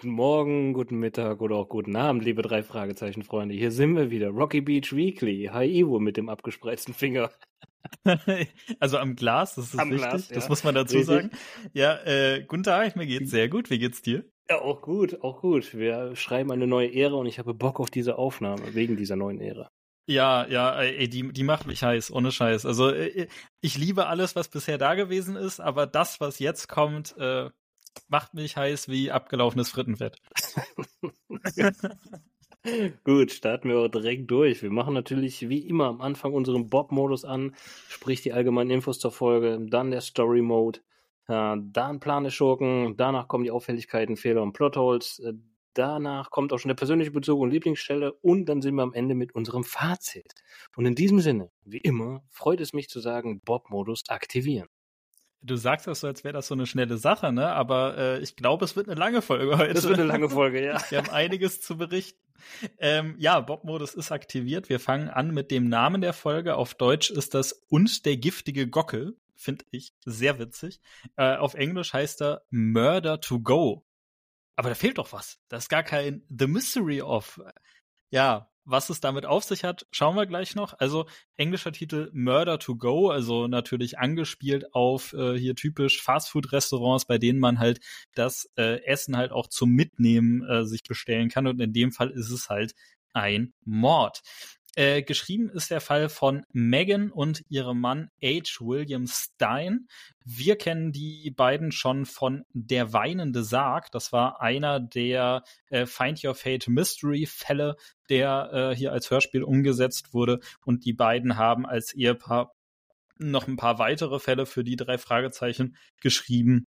Guten Morgen, guten Mittag oder auch guten Abend, liebe drei Fragezeichen Freunde. Hier sind wir wieder. Rocky Beach Weekly. Hi Ivo mit dem abgespreizten Finger. also am Glas, das ist am wichtig. Glas, ja. Das muss man dazu Richtig. sagen. Ja, äh, guten Tag, mir geht's sehr gut. Wie geht's dir? Ja, auch gut, auch gut. Wir schreiben eine neue Ära und ich habe Bock auf diese Aufnahme wegen dieser neuen Ära. Ja, ja, ey, die, die macht mich heiß, ohne Scheiß. Also äh, ich liebe alles, was bisher da gewesen ist, aber das, was jetzt kommt, äh, macht mich heiß wie abgelaufenes Frittenfett. Gut, starten wir auch direkt durch. Wir machen natürlich wie immer am Anfang unseren Bob-Modus an, sprich die allgemeinen Infos zur Folge, dann der Story-Mode, äh, dann Plan des Schurken, danach kommen die Auffälligkeiten, Fehler und Plotholes, äh, danach kommt auch schon der persönliche Bezug und Lieblingsstelle und dann sind wir am Ende mit unserem Fazit. Und in diesem Sinne, wie immer, freut es mich zu sagen, Bob-Modus aktivieren. Du sagst das so, als wäre das so eine schnelle Sache, ne? Aber äh, ich glaube, es wird eine lange Folge heute. Es wird eine lange Folge, ja. Wir haben einiges zu berichten. Ähm, ja, Bob-Modus ist aktiviert. Wir fangen an mit dem Namen der Folge. Auf Deutsch ist das Und der giftige Gockel. Finde ich sehr witzig. Äh, auf Englisch heißt er Murder to Go. Aber da fehlt doch was. Das ist gar kein The Mystery of. Ja, was es damit auf sich hat, schauen wir gleich noch. Also englischer Titel Murder to Go, also natürlich angespielt auf äh, hier typisch Fastfood-Restaurants, bei denen man halt das äh, Essen halt auch zum Mitnehmen äh, sich bestellen kann. Und in dem Fall ist es halt ein Mord. Äh, geschrieben ist der Fall von Megan und ihrem Mann H. William Stein. Wir kennen die beiden schon von Der weinende Sarg. Das war einer der äh, Find Your Fate Mystery Fälle, der äh, hier als Hörspiel umgesetzt wurde. Und die beiden haben als Ehepaar noch ein paar weitere Fälle für die drei Fragezeichen geschrieben.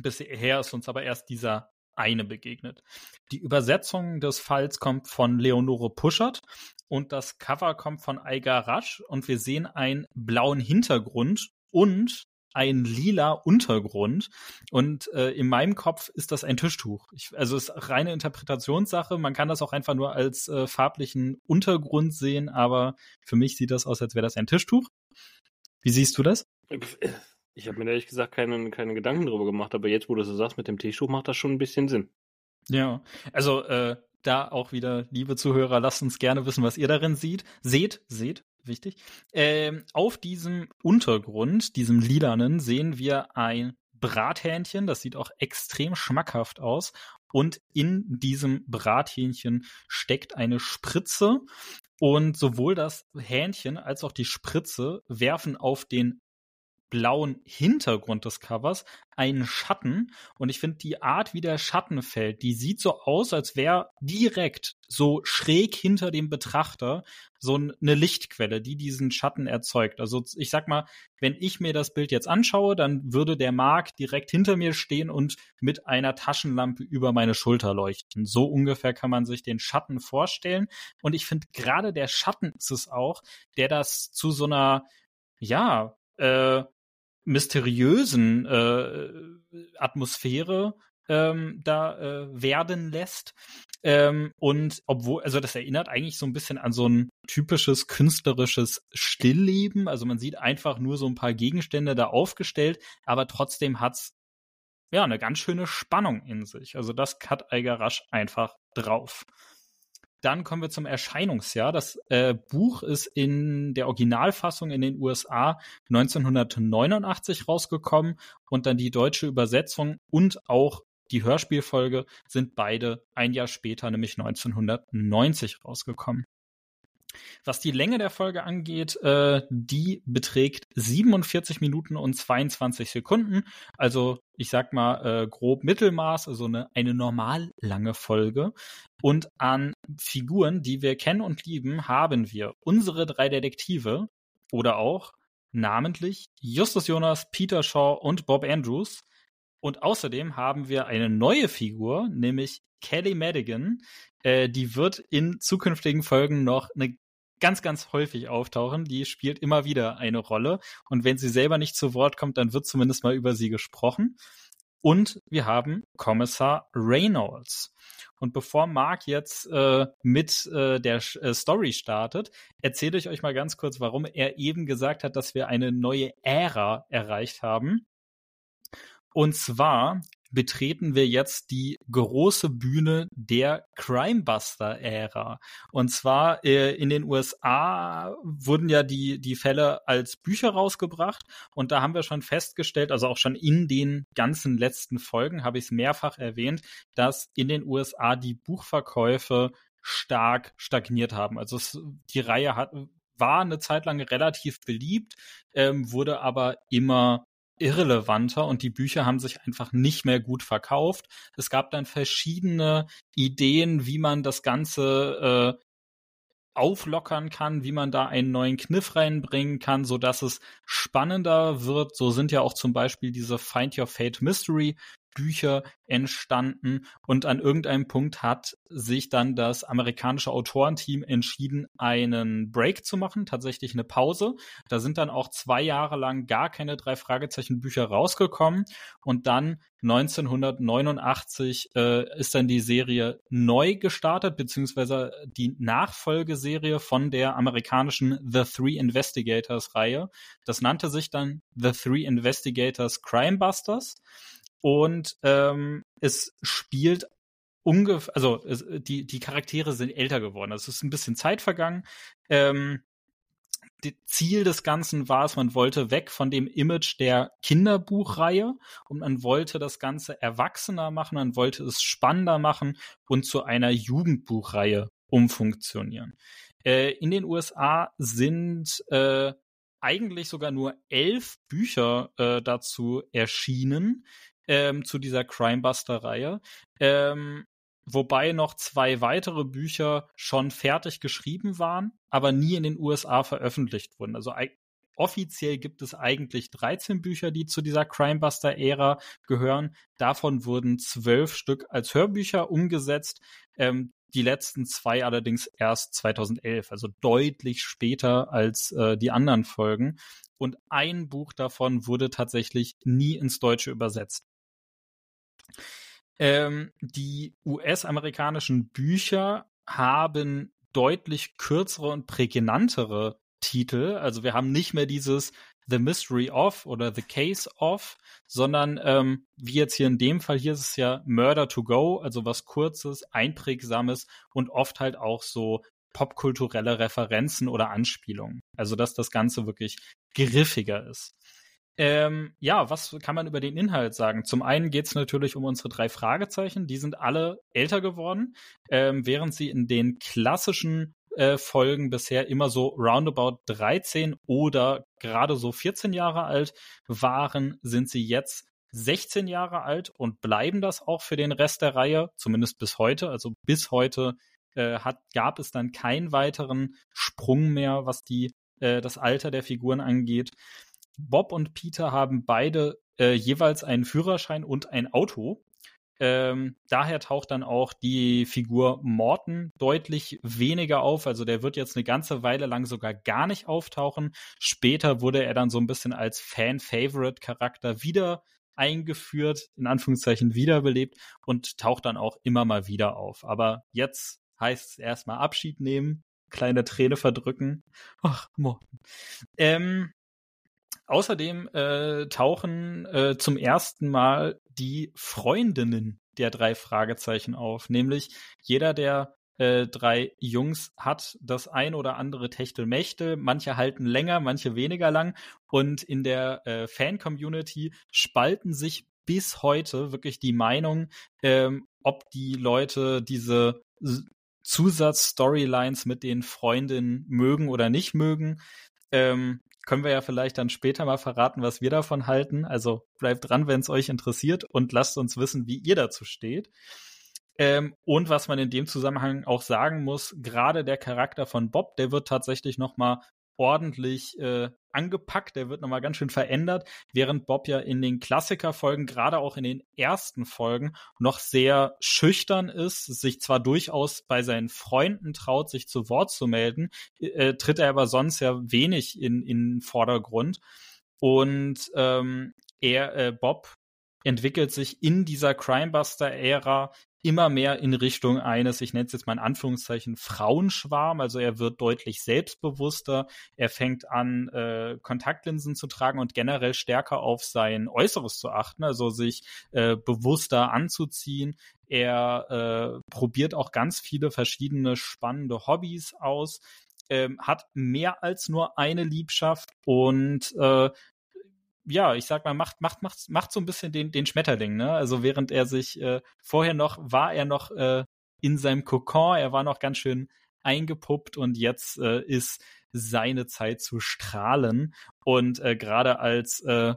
Bisher ist uns aber erst dieser eine begegnet. Die Übersetzung des Falls kommt von Leonore Puschert und das Cover kommt von Aigar Rasch und wir sehen einen blauen Hintergrund und ein lila Untergrund und äh, in meinem Kopf ist das ein Tischtuch. Ich, also es ist reine Interpretationssache. Man kann das auch einfach nur als äh, farblichen Untergrund sehen, aber für mich sieht das aus, als wäre das ein Tischtuch. Wie siehst du das? Ich habe mir ehrlich gesagt keine, keine Gedanken darüber gemacht, aber jetzt, wo du so sagst mit dem Tischtuch, macht das schon ein bisschen Sinn. Ja, also äh, da auch wieder, liebe Zuhörer, lasst uns gerne wissen, was ihr darin seht. Seht, seht, wichtig. Ähm, auf diesem Untergrund, diesem lilanen, sehen wir ein Brathähnchen. Das sieht auch extrem schmackhaft aus. Und in diesem Brathähnchen steckt eine Spritze. Und sowohl das Hähnchen als auch die Spritze werfen auf den blauen Hintergrund des Covers einen Schatten und ich finde die Art, wie der Schatten fällt, die sieht so aus, als wäre direkt so schräg hinter dem Betrachter so eine Lichtquelle, die diesen Schatten erzeugt. Also ich sag mal, wenn ich mir das Bild jetzt anschaue, dann würde der Mark direkt hinter mir stehen und mit einer Taschenlampe über meine Schulter leuchten. So ungefähr kann man sich den Schatten vorstellen und ich finde gerade der Schatten ist es auch, der das zu so einer ja, äh, mysteriösen äh, Atmosphäre ähm, da äh, werden lässt. Ähm, und obwohl, also das erinnert eigentlich so ein bisschen an so ein typisches künstlerisches Stillleben. Also man sieht einfach nur so ein paar Gegenstände da aufgestellt, aber trotzdem hat's ja eine ganz schöne Spannung in sich. Also das hat Eiger Rasch einfach drauf. Dann kommen wir zum Erscheinungsjahr. Das äh, Buch ist in der Originalfassung in den USA 1989 rausgekommen und dann die deutsche Übersetzung und auch die Hörspielfolge sind beide ein Jahr später, nämlich 1990 rausgekommen. Was die Länge der Folge angeht, äh, die beträgt 47 Minuten und 22 Sekunden. Also ich sag mal äh, grob Mittelmaß, also eine, eine normal lange Folge. Und an Figuren, die wir kennen und lieben, haben wir unsere drei Detektive oder auch namentlich Justus Jonas, Peter Shaw und Bob Andrews. Und außerdem haben wir eine neue Figur, nämlich Kelly Madigan. Äh, die wird in zukünftigen Folgen noch eine ganz, ganz häufig auftauchen. Die spielt immer wieder eine Rolle. Und wenn sie selber nicht zu Wort kommt, dann wird zumindest mal über sie gesprochen. Und wir haben Kommissar Reynolds. Und bevor Mark jetzt äh, mit äh, der äh, Story startet, erzähle ich euch mal ganz kurz, warum er eben gesagt hat, dass wir eine neue Ära erreicht haben. Und zwar betreten wir jetzt die große Bühne der Crimebuster-Ära. Und zwar äh, in den USA wurden ja die, die Fälle als Bücher rausgebracht und da haben wir schon festgestellt, also auch schon in den ganzen letzten Folgen habe ich es mehrfach erwähnt, dass in den USA die Buchverkäufe stark stagniert haben. Also es, die Reihe hat, war eine Zeit lang relativ beliebt, ähm, wurde aber immer irrelevanter und die Bücher haben sich einfach nicht mehr gut verkauft. Es gab dann verschiedene Ideen, wie man das Ganze äh, auflockern kann, wie man da einen neuen Kniff reinbringen kann, so dass es spannender wird. So sind ja auch zum Beispiel diese Find Your Fate Mystery Bücher entstanden und an irgendeinem Punkt hat sich dann das amerikanische Autorenteam entschieden, einen Break zu machen, tatsächlich eine Pause. Da sind dann auch zwei Jahre lang gar keine drei Fragezeichen Bücher rausgekommen und dann 1989 äh, ist dann die Serie neu gestartet, beziehungsweise die Nachfolgeserie von der amerikanischen The Three Investigators Reihe. Das nannte sich dann The Three Investigators Crime Busters und ähm, es spielt ungefähr, also es, die, die Charaktere sind älter geworden. Also es ist ein bisschen Zeit vergangen. Ähm, das Ziel des Ganzen war es, man wollte weg von dem Image der Kinderbuchreihe und man wollte das Ganze erwachsener machen, man wollte es spannender machen und zu einer Jugendbuchreihe umfunktionieren. Äh, in den USA sind äh, eigentlich sogar nur elf Bücher äh, dazu erschienen ähm, zu dieser Crimebuster-Reihe. Ähm, wobei noch zwei weitere Bücher schon fertig geschrieben waren, aber nie in den USA veröffentlicht wurden. Also offiziell gibt es eigentlich 13 Bücher, die zu dieser Crimebuster-Ära gehören. Davon wurden zwölf Stück als Hörbücher umgesetzt. Ähm, die letzten zwei allerdings erst 2011, also deutlich später als äh, die anderen Folgen. Und ein Buch davon wurde tatsächlich nie ins Deutsche übersetzt. Ähm, die US-amerikanischen Bücher haben deutlich kürzere und prägnantere Titel. Also wir haben nicht mehr dieses The Mystery of oder The Case of, sondern ähm, wie jetzt hier in dem Fall, hier ist es ja Murder to Go, also was kurzes, einprägsames und oft halt auch so popkulturelle Referenzen oder Anspielungen. Also dass das Ganze wirklich griffiger ist. Ähm, ja, was kann man über den Inhalt sagen? Zum einen geht es natürlich um unsere drei Fragezeichen. Die sind alle älter geworden, ähm, während sie in den klassischen äh, Folgen bisher immer so roundabout 13 oder gerade so 14 Jahre alt waren, sind sie jetzt 16 Jahre alt und bleiben das auch für den Rest der Reihe, zumindest bis heute. Also bis heute äh, hat, gab es dann keinen weiteren Sprung mehr, was die, äh, das Alter der Figuren angeht. Bob und Peter haben beide äh, jeweils einen Führerschein und ein Auto. Ähm, daher taucht dann auch die Figur Morton deutlich weniger auf. Also der wird jetzt eine ganze Weile lang sogar gar nicht auftauchen. Später wurde er dann so ein bisschen als Fan-Favorite-Charakter wieder eingeführt, in Anführungszeichen wiederbelebt und taucht dann auch immer mal wieder auf. Aber jetzt heißt es erstmal Abschied nehmen, kleine Träne verdrücken. Ach, Morton. Ähm, Außerdem äh, tauchen äh, zum ersten Mal die Freundinnen der drei Fragezeichen auf, nämlich jeder der äh, drei Jungs hat das ein oder andere Techtelmechtel. Manche halten länger, manche weniger lang. Und in der äh, Fan-Community spalten sich bis heute wirklich die Meinung, ähm, ob die Leute diese Zusatz-Storylines mit den Freundinnen mögen oder nicht mögen. Ähm, können wir ja vielleicht dann später mal verraten, was wir davon halten. Also bleibt dran, wenn es euch interessiert und lasst uns wissen, wie ihr dazu steht. Ähm, und was man in dem Zusammenhang auch sagen muss, gerade der Charakter von Bob, der wird tatsächlich noch mal ordentlich äh, angepackt, der wird nochmal ganz schön verändert, während Bob ja in den Klassikerfolgen, gerade auch in den ersten Folgen, noch sehr schüchtern ist, sich zwar durchaus bei seinen Freunden traut, sich zu Wort zu melden, äh, tritt er aber sonst ja wenig in, in Vordergrund. Und ähm, er, äh, Bob, entwickelt sich in dieser Crimebuster-Ära immer mehr in Richtung eines, ich nenne es jetzt mal in Anführungszeichen, Frauenschwarm. Also er wird deutlich selbstbewusster. Er fängt an, äh, Kontaktlinsen zu tragen und generell stärker auf sein Äußeres zu achten, also sich äh, bewusster anzuziehen. Er äh, probiert auch ganz viele verschiedene spannende Hobbys aus. Ähm, hat mehr als nur eine Liebschaft und äh, ja, ich sag mal, macht, macht, macht, macht so ein bisschen den, den Schmetterling, ne? Also während er sich äh, vorher noch, war er noch äh, in seinem Kokon, er war noch ganz schön eingepuppt und jetzt äh, ist seine Zeit zu strahlen. Und äh, gerade als äh,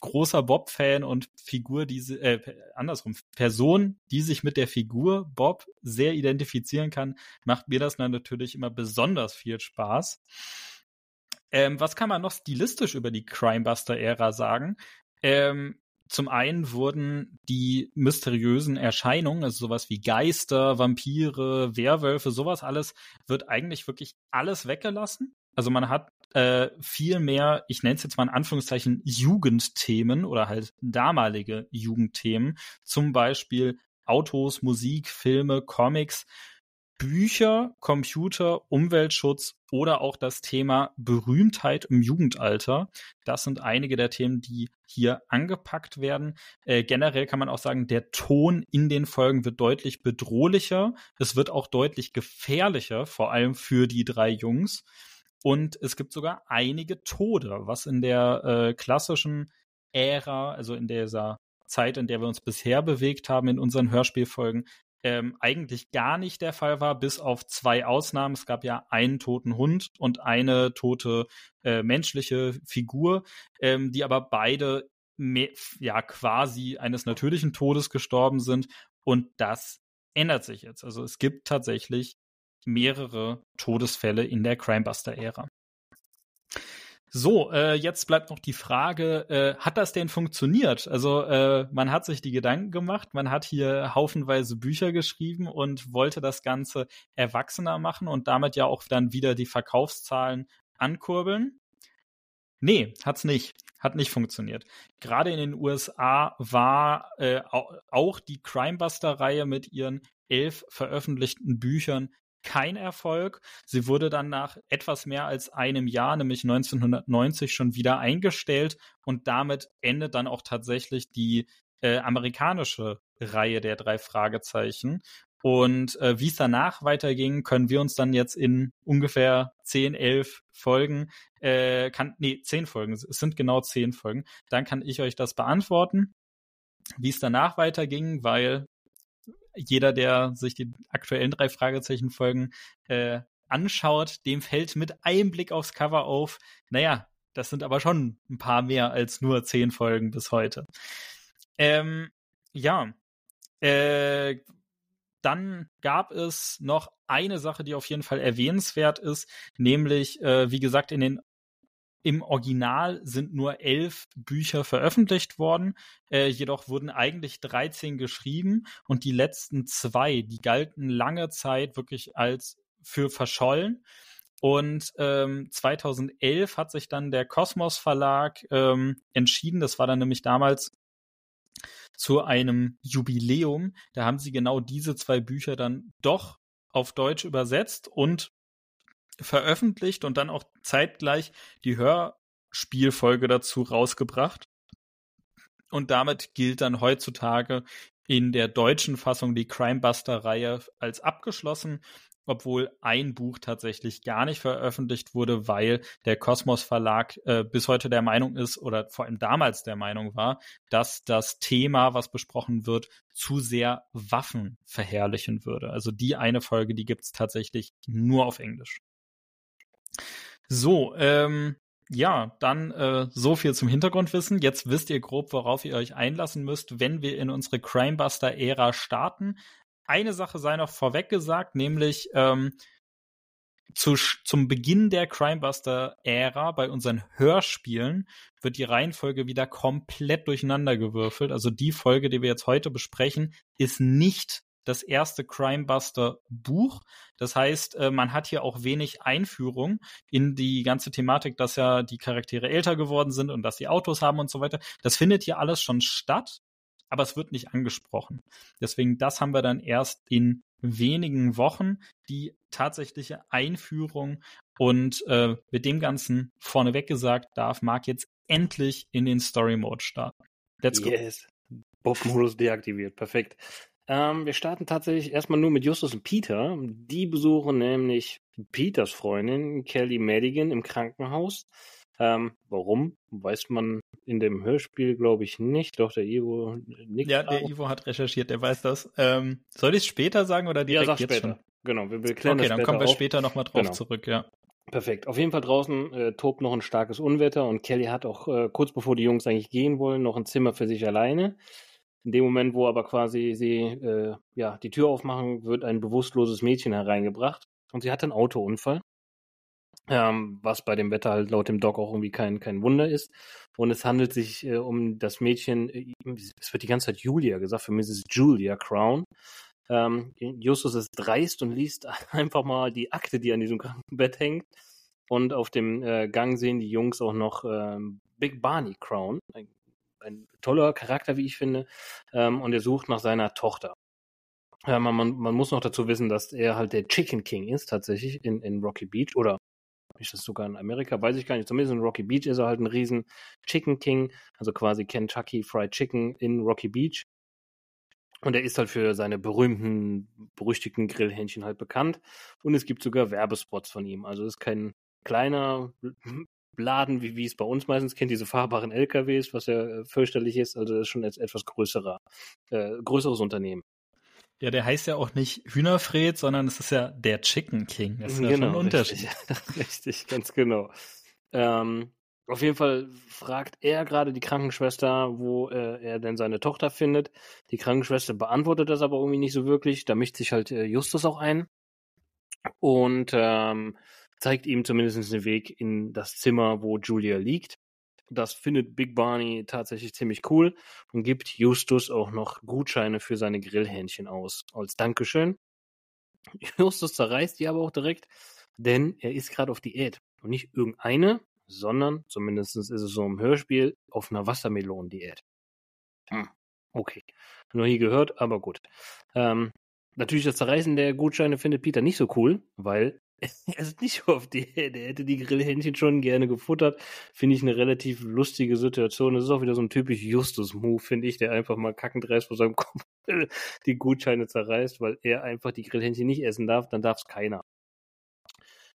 großer Bob-Fan und Figur, diese, äh, andersrum, Person, die sich mit der Figur Bob sehr identifizieren kann, macht mir das natürlich immer besonders viel Spaß. Ähm, was kann man noch stilistisch über die Crimebuster-Ära sagen? Ähm, zum einen wurden die mysteriösen Erscheinungen, also sowas wie Geister, Vampire, Werwölfe, sowas alles, wird eigentlich wirklich alles weggelassen. Also man hat äh, viel mehr, ich nenne es jetzt mal in Anführungszeichen, Jugendthemen oder halt damalige Jugendthemen. Zum Beispiel Autos, Musik, Filme, Comics Bücher, Computer, Umweltschutz oder auch das Thema Berühmtheit im Jugendalter. Das sind einige der Themen, die hier angepackt werden. Äh, generell kann man auch sagen, der Ton in den Folgen wird deutlich bedrohlicher. Es wird auch deutlich gefährlicher, vor allem für die drei Jungs. Und es gibt sogar einige Tode, was in der äh, klassischen Ära, also in dieser Zeit, in der wir uns bisher bewegt haben in unseren Hörspielfolgen, ähm, eigentlich gar nicht der Fall war, bis auf zwei Ausnahmen. Es gab ja einen toten Hund und eine tote äh, menschliche Figur, ähm, die aber beide ja quasi eines natürlichen Todes gestorben sind. Und das ändert sich jetzt. Also es gibt tatsächlich mehrere Todesfälle in der Crimebuster-Ära. So, äh, jetzt bleibt noch die Frage, äh, hat das denn funktioniert? Also äh, man hat sich die Gedanken gemacht, man hat hier haufenweise Bücher geschrieben und wollte das Ganze erwachsener machen und damit ja auch dann wieder die Verkaufszahlen ankurbeln. Nee, hat's nicht. Hat nicht funktioniert. Gerade in den USA war äh, auch die Crimebuster-Reihe mit ihren elf veröffentlichten Büchern kein Erfolg. Sie wurde dann nach etwas mehr als einem Jahr, nämlich 1990, schon wieder eingestellt und damit endet dann auch tatsächlich die äh, amerikanische Reihe der drei Fragezeichen. Und äh, wie es danach weiterging, können wir uns dann jetzt in ungefähr 10, 11 Folgen, äh, kann, nee, 10 Folgen, es sind genau 10 Folgen, dann kann ich euch das beantworten, wie es danach weiterging, weil jeder, der sich die aktuellen drei Fragezeichen-Folgen äh, anschaut, dem fällt mit einem Blick aufs Cover auf, naja, das sind aber schon ein paar mehr als nur zehn Folgen bis heute. Ähm, ja, äh, dann gab es noch eine Sache, die auf jeden Fall erwähnenswert ist, nämlich, äh, wie gesagt, in den im Original sind nur elf Bücher veröffentlicht worden, äh, jedoch wurden eigentlich 13 geschrieben und die letzten zwei, die galten lange Zeit wirklich als für verschollen. Und ähm, 2011 hat sich dann der Kosmos Verlag ähm, entschieden, das war dann nämlich damals zu einem Jubiläum, da haben sie genau diese zwei Bücher dann doch auf Deutsch übersetzt und veröffentlicht und dann auch zeitgleich die Hörspielfolge dazu rausgebracht. Und damit gilt dann heutzutage in der deutschen Fassung die Crimebuster-Reihe als abgeschlossen, obwohl ein Buch tatsächlich gar nicht veröffentlicht wurde, weil der Kosmos Verlag äh, bis heute der Meinung ist oder vor allem damals der Meinung war, dass das Thema, was besprochen wird, zu sehr Waffen verherrlichen würde. Also die eine Folge, die gibt's tatsächlich nur auf Englisch. So, ähm, ja, dann äh, so viel zum Hintergrundwissen. Jetzt wisst ihr grob, worauf ihr euch einlassen müsst, wenn wir in unsere Crimebuster-Ära starten. Eine Sache sei noch vorweg gesagt, nämlich ähm, zu, zum Beginn der Crimebuster-Ära bei unseren Hörspielen wird die Reihenfolge wieder komplett durcheinander gewürfelt. Also die Folge, die wir jetzt heute besprechen, ist nicht das erste Crimebuster-Buch. Das heißt, äh, man hat hier auch wenig Einführung in die ganze Thematik, dass ja die Charaktere älter geworden sind und dass sie Autos haben und so weiter. Das findet hier alles schon statt. aber es wird nicht angesprochen. Deswegen, das haben wir dann erst in wenigen Wochen, die tatsächliche Einführung und äh, mit dem Ganzen vorneweg gesagt, darf Mark jetzt endlich in den Story Mode starten. Let's go. Yes. Bob-Modus deaktiviert. Perfekt. Ähm, wir starten tatsächlich erstmal nur mit Justus und Peter. Die besuchen nämlich Peters Freundin Kelly Madigan im Krankenhaus. Ähm, warum? Weiß man in dem Hörspiel, glaube ich, nicht. Doch, der Ivo nickt. Ja, der Ivo hat recherchiert, der weiß das. Ähm, soll ich es später sagen oder direkt ja, sag jetzt später. schon? Genau, wir, wir klären Okay, dann kommen wir auf. später nochmal drauf genau. zurück, ja. Perfekt. Auf jeden Fall draußen äh, tobt noch ein starkes Unwetter und Kelly hat auch äh, kurz bevor die Jungs eigentlich gehen wollen, noch ein Zimmer für sich alleine. In dem Moment, wo aber quasi sie äh, ja, die Tür aufmachen, wird ein bewusstloses Mädchen hereingebracht und sie hat einen Autounfall ähm, was bei dem Wetter halt laut dem Doc auch irgendwie kein, kein Wunder ist. Und es handelt sich äh, um das Mädchen, äh, es wird die ganze Zeit Julia gesagt, für Mrs. Julia Crown. Ähm, Justus ist dreist und liest einfach mal die Akte, die an diesem Krankenbett hängt. Und auf dem äh, Gang sehen die Jungs auch noch ähm, Big Barney Crown. Ein, ein, toller Charakter, wie ich finde. Ähm, und er sucht nach seiner Tochter. Ja, man, man, man muss noch dazu wissen, dass er halt der Chicken King ist, tatsächlich in, in Rocky Beach oder ist das sogar in Amerika, weiß ich gar nicht. Zumindest in Rocky Beach ist er halt ein riesen Chicken King, also quasi Kentucky Fried Chicken in Rocky Beach. Und er ist halt für seine berühmten, berüchtigten Grillhähnchen halt bekannt. Und es gibt sogar Werbespots von ihm. Also ist kein kleiner Laden, wie, wie es bei uns meistens kennt, diese fahrbaren LKWs, was ja äh, fürchterlich ist. Also das ist schon jetzt etwas größerer, äh, größeres Unternehmen. Ja, der heißt ja auch nicht Hühnerfred, sondern es ist ja der Chicken King. Das ist ja genau, schon ein Unterschied. Richtig, richtig ganz genau. Ähm, auf jeden Fall fragt er gerade die Krankenschwester, wo äh, er denn seine Tochter findet. Die Krankenschwester beantwortet das aber irgendwie nicht so wirklich. Da mischt sich halt äh, Justus auch ein und ähm, zeigt ihm zumindest den Weg in das Zimmer, wo Julia liegt. Das findet Big Barney tatsächlich ziemlich cool und gibt Justus auch noch Gutscheine für seine Grillhähnchen aus. Als Dankeschön. Justus zerreißt die aber auch direkt, denn er ist gerade auf Diät. Und nicht irgendeine, sondern, zumindest ist es so im Hörspiel, auf einer Wassermelonendiät. Hm, okay. Nur hier gehört, aber gut. Ähm, natürlich das Zerreißen der Gutscheine findet Peter nicht so cool, weil er ist nicht auf die, der hätte die Grillhähnchen schon gerne gefuttert. Finde ich eine relativ lustige Situation. Das ist auch wieder so ein typisch Justus-Move, finde ich, der einfach mal kackend reißt vor seinem Kopf die Gutscheine zerreißt, weil er einfach die Grillhähnchen nicht essen darf, dann darf es keiner.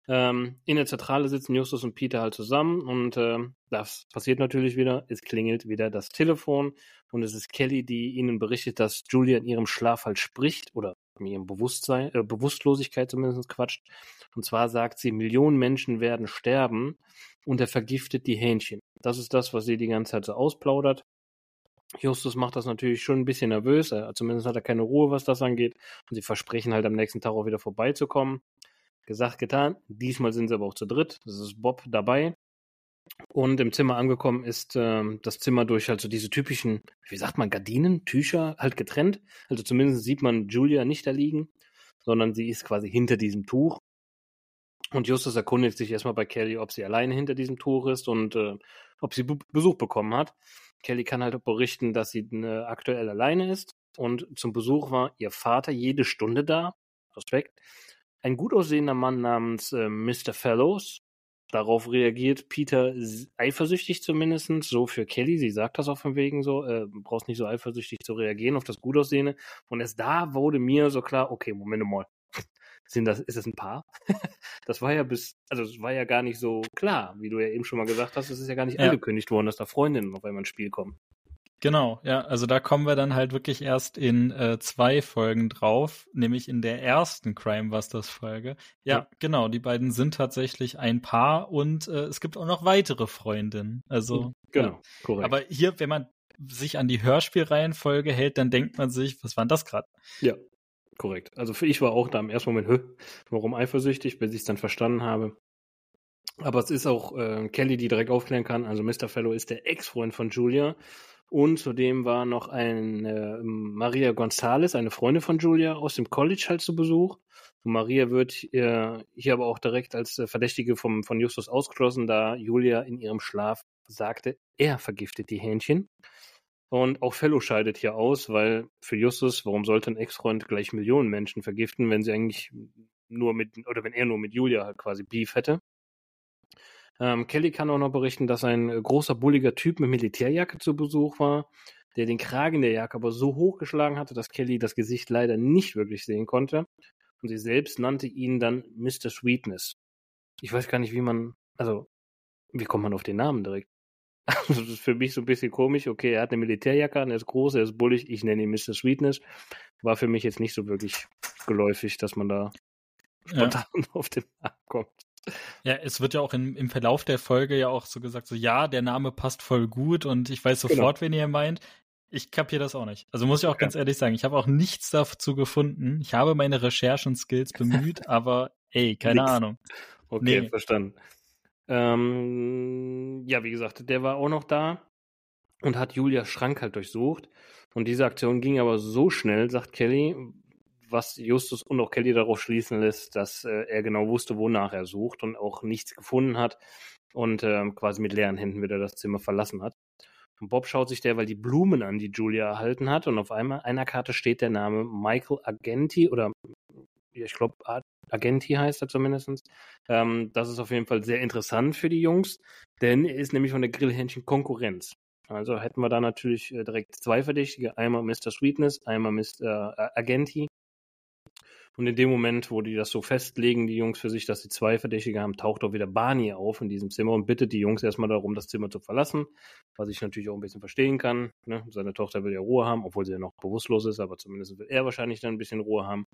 Ähm, in der Zentrale sitzen Justus und Peter halt zusammen und äh, das passiert natürlich wieder. Es klingelt wieder das Telefon und es ist Kelly, die ihnen berichtet, dass Julia in ihrem Schlaf halt spricht oder in ihrem Bewusstsein, äh, Bewusstlosigkeit zumindest quatscht. Und zwar sagt sie, Millionen Menschen werden sterben und er vergiftet die Hähnchen. Das ist das, was sie die ganze Zeit so ausplaudert. Justus macht das natürlich schon ein bisschen nervös, er, zumindest hat er keine Ruhe, was das angeht. Und sie versprechen halt am nächsten Tag auch wieder vorbeizukommen. Gesagt, getan. Diesmal sind sie aber auch zu dritt. Das ist Bob dabei. Und im Zimmer angekommen ist äh, das Zimmer durch halt so diese typischen, wie sagt man, Gardinen, Tücher halt getrennt. Also zumindest sieht man Julia nicht da liegen, sondern sie ist quasi hinter diesem Tuch. Und Justus erkundigt sich erstmal bei Kelly, ob sie alleine hinter diesem Tuch ist und äh, ob sie Be Besuch bekommen hat. Kelly kann halt berichten, dass sie äh, aktuell alleine ist. Und zum Besuch war ihr Vater jede Stunde da. Respekt. Ein gut aussehender Mann namens äh, Mr. Fellows. Darauf reagiert Peter eifersüchtig zumindest, so für Kelly. Sie sagt das auch von wegen so, äh, brauchst nicht so eifersüchtig zu reagieren auf das Gutaussehende. Und erst da wurde mir so klar, okay, Moment mal, sind das, ist das ein Paar? das war ja bis, also es war ja gar nicht so klar, wie du ja eben schon mal gesagt hast, es ist ja gar nicht ja. angekündigt worden, dass da Freundinnen auf einmal ins Spiel kommen. Genau, ja, also da kommen wir dann halt wirklich erst in äh, zwei Folgen drauf, nämlich in der ersten Crime Busters Folge. Ja, ja, genau, die beiden sind tatsächlich ein Paar und äh, es gibt auch noch weitere Freundinnen. Also, genau, ja. korrekt. Aber hier, wenn man sich an die Hörspielreihenfolge hält, dann denkt man sich, was war denn das gerade? Ja, korrekt. Also für ich war auch da im ersten Moment, Hö, warum eifersüchtig, bis ich es dann verstanden habe. Aber es ist auch äh, Kelly, die direkt aufklären kann. Also Mr. Fellow ist der Ex-Freund von Julia. Und zudem war noch eine äh, Maria Gonzalez, eine Freundin von Julia, aus dem College halt zu Besuch. Und Maria wird äh, hier aber auch direkt als äh, Verdächtige vom, von Justus ausgeschlossen, da Julia in ihrem Schlaf sagte, er vergiftet die Hähnchen. Und auch Fellow scheidet hier aus, weil für Justus, warum sollte ein Ex-Freund gleich Millionen Menschen vergiften, wenn sie eigentlich nur mit, oder wenn er nur mit Julia halt quasi Beef hätte. Ähm, Kelly kann auch noch berichten, dass ein großer, bulliger Typ mit Militärjacke zu Besuch war, der den Kragen der Jacke aber so hochgeschlagen hatte, dass Kelly das Gesicht leider nicht wirklich sehen konnte. Und sie selbst nannte ihn dann Mr. Sweetness. Ich weiß gar nicht, wie man, also, wie kommt man auf den Namen direkt? Also, das ist für mich so ein bisschen komisch. Okay, er hat eine Militärjacke an, er ist groß, er ist bullig, ich nenne ihn Mr. Sweetness. War für mich jetzt nicht so wirklich geläufig, dass man da spontan ja. auf den Namen kommt. Ja, es wird ja auch im, im Verlauf der Folge ja auch so gesagt, so ja, der Name passt voll gut und ich weiß genau. sofort, genau. wen ihr meint. Ich kapiere das auch nicht. Also muss ich auch okay. ganz ehrlich sagen, ich habe auch nichts dazu gefunden. Ich habe meine Recherchen-Skills bemüht, aber ey, keine Nix. Ahnung. Okay, nee. verstanden. Ähm, ja, wie gesagt, der war auch noch da und hat Julias Schrank halt durchsucht. Und diese Aktion ging aber so schnell, sagt Kelly, was Justus und auch Kelly darauf schließen lässt, dass äh, er genau wusste, wonach er sucht und auch nichts gefunden hat und äh, quasi mit leeren Händen wieder das Zimmer verlassen hat. Und Bob schaut sich derweil die Blumen an, die Julia erhalten hat und auf einmal einer Karte steht der Name Michael Agenti oder ich glaube Agenti heißt er zumindest. Ähm, das ist auf jeden Fall sehr interessant für die Jungs, denn er ist nämlich von der Grillhähnchen Konkurrenz. Also hätten wir da natürlich äh, direkt zwei Verdächtige, einmal Mr. Sweetness, einmal Mr. Äh, Agenti. Und in dem Moment, wo die das so festlegen, die Jungs für sich, dass sie zwei Verdächtige haben, taucht auch wieder Barney auf in diesem Zimmer und bittet die Jungs erstmal darum, das Zimmer zu verlassen, was ich natürlich auch ein bisschen verstehen kann. Ne? Seine Tochter will ja Ruhe haben, obwohl sie ja noch bewusstlos ist, aber zumindest will er wahrscheinlich dann ein bisschen Ruhe haben.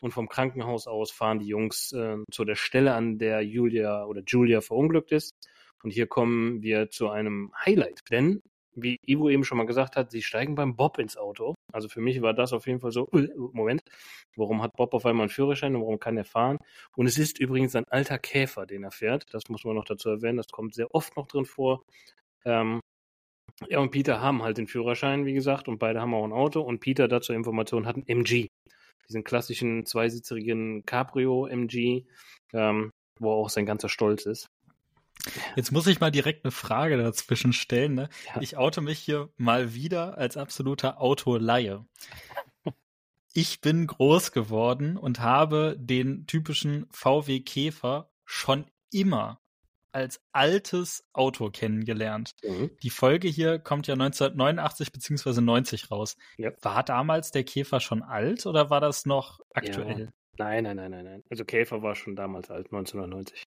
Und vom Krankenhaus aus fahren die Jungs äh, zu der Stelle, an der Julia oder Julia verunglückt ist. Und hier kommen wir zu einem Highlight, denn wie Ivo eben schon mal gesagt hat, sie steigen beim Bob ins Auto. Also für mich war das auf jeden Fall so, äh, Moment, warum hat Bob auf einmal einen Führerschein und warum kann er fahren? Und es ist übrigens ein alter Käfer, den er fährt. Das muss man noch dazu erwähnen. Das kommt sehr oft noch drin vor. Ähm, er und Peter haben halt den Führerschein, wie gesagt, und beide haben auch ein Auto. Und Peter, dazu Information, hat einen MG. Diesen klassischen zweisitzerigen Cabrio MG, ähm, wo auch sein ganzer Stolz ist. Jetzt muss ich mal direkt eine Frage dazwischen stellen. Ne? Ja. Ich oute mich hier mal wieder als absoluter Autolaie. Ich bin groß geworden und habe den typischen VW Käfer schon immer als altes Auto kennengelernt. Mhm. Die Folge hier kommt ja 1989 bzw. 90 raus. Ja. War damals der Käfer schon alt oder war das noch aktuell? Ja. Nein, nein, nein, nein, nein. Also Käfer war schon damals alt, 1990.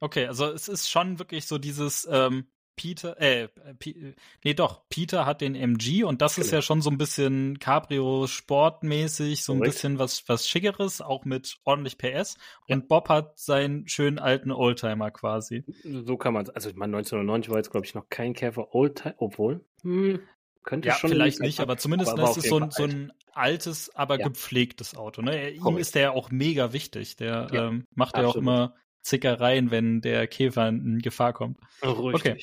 Okay, also es ist schon wirklich so dieses ähm, Peter, äh, P nee doch, Peter hat den MG und das genau. ist ja schon so ein bisschen Cabrio sportmäßig, so ein Correct. bisschen was was schickeres, auch mit ordentlich PS. Ja. Und Bob hat seinen schönen alten Oldtimer quasi. So kann man, also ich meine 1990 war jetzt glaube ich noch kein Käfer Oldtimer, obwohl hm, könnte ja, schon vielleicht nicht, aber zumindest aber ist es so ein, so ein altes, aber ja. gepflegtes Auto. Ne? Ihm ist der ja auch mega wichtig. Der ja, ähm, macht ja auch immer Zickereien, wenn der Käfer in Gefahr kommt. Richtig. Okay.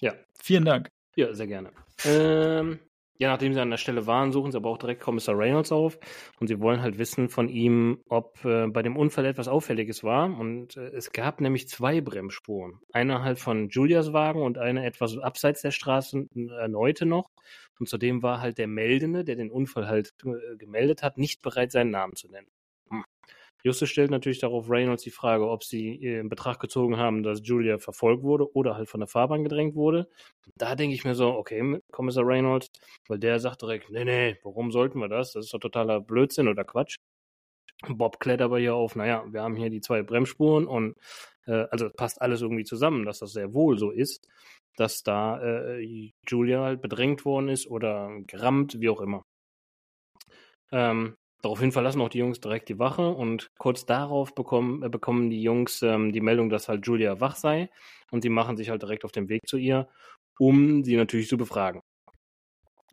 Ja. Vielen Dank. Ja, sehr gerne. Ähm, ja, nachdem sie an der Stelle waren, suchen sie aber auch direkt Kommissar Reynolds auf und sie wollen halt wissen von ihm, ob äh, bei dem Unfall etwas Auffälliges war. Und äh, es gab nämlich zwei Bremsspuren. Eine halt von Julias Wagen und eine etwas abseits der Straße erneute noch. Und zudem war halt der Meldende, der den Unfall halt äh, gemeldet hat, nicht bereit, seinen Namen zu nennen. Hm. Justus stellt natürlich darauf Reynolds die Frage, ob sie in Betracht gezogen haben, dass Julia verfolgt wurde oder halt von der Fahrbahn gedrängt wurde. Da denke ich mir so, okay, Kommissar Reynolds, weil der sagt direkt, nee, nee, warum sollten wir das? Das ist doch totaler Blödsinn oder Quatsch. Bob klärt aber hier auf, naja, wir haben hier die zwei Bremsspuren und äh, also passt alles irgendwie zusammen, dass das sehr wohl so ist, dass da äh, Julia halt bedrängt worden ist oder gerammt, wie auch immer. Ähm, Daraufhin verlassen auch die Jungs direkt die Wache und kurz darauf bekommen, äh, bekommen die Jungs ähm, die Meldung, dass halt Julia wach sei und sie machen sich halt direkt auf den Weg zu ihr, um sie natürlich zu befragen.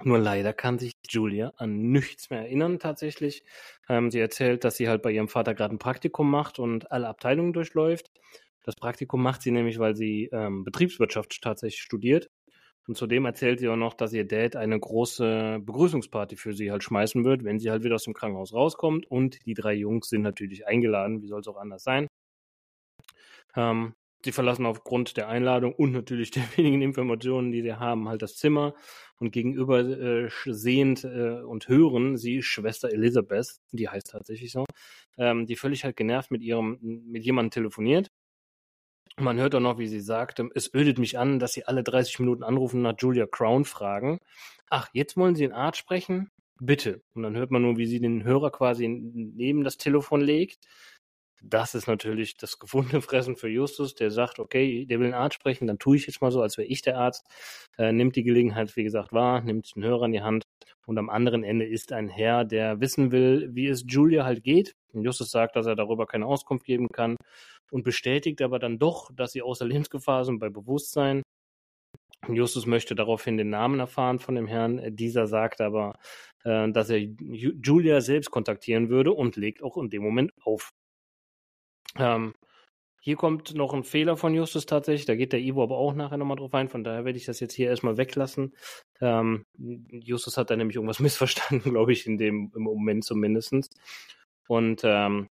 Nur leider kann sich Julia an nichts mehr erinnern tatsächlich. Ähm, sie erzählt, dass sie halt bei ihrem Vater gerade ein Praktikum macht und alle Abteilungen durchläuft. Das Praktikum macht sie nämlich, weil sie ähm, Betriebswirtschaft tatsächlich studiert und zudem erzählt sie auch noch, dass ihr Dad eine große Begrüßungsparty für sie halt schmeißen wird, wenn sie halt wieder aus dem Krankenhaus rauskommt. Und die drei Jungs sind natürlich eingeladen, wie soll es auch anders sein. Ähm, sie verlassen aufgrund der Einladung und natürlich der wenigen Informationen, die sie haben, halt das Zimmer und gegenüber äh, sehend äh, und hören sie Schwester Elizabeth, die heißt tatsächlich so, ähm, die völlig halt genervt mit ihrem, mit jemandem telefoniert. Man hört auch noch, wie sie sagt, es ödet mich an, dass sie alle 30 Minuten anrufen nach Julia Crown fragen. Ach, jetzt wollen sie einen Arzt sprechen? Bitte. Und dann hört man nur, wie sie den Hörer quasi neben das Telefon legt das ist natürlich das gefundene Fressen für Justus, der sagt, okay, der will einen Arzt sprechen, dann tue ich jetzt mal so, als wäre ich der Arzt, äh, nimmt die Gelegenheit, wie gesagt, wahr, nimmt den Hörer in die Hand und am anderen Ende ist ein Herr, der wissen will, wie es Julia halt geht. Und Justus sagt, dass er darüber keine Auskunft geben kann und bestätigt aber dann doch, dass sie außer Lebensgefahr sind bei Bewusstsein. Justus möchte daraufhin den Namen erfahren von dem Herrn. Dieser sagt aber, äh, dass er Julia selbst kontaktieren würde und legt auch in dem Moment auf. Ähm, hier kommt noch ein Fehler von Justus tatsächlich. Da geht der Ivo aber auch nachher nochmal drauf ein. Von daher werde ich das jetzt hier erstmal weglassen. Ähm, Justus hat da nämlich irgendwas missverstanden, glaube ich, in dem im Moment zumindest. Und ähm,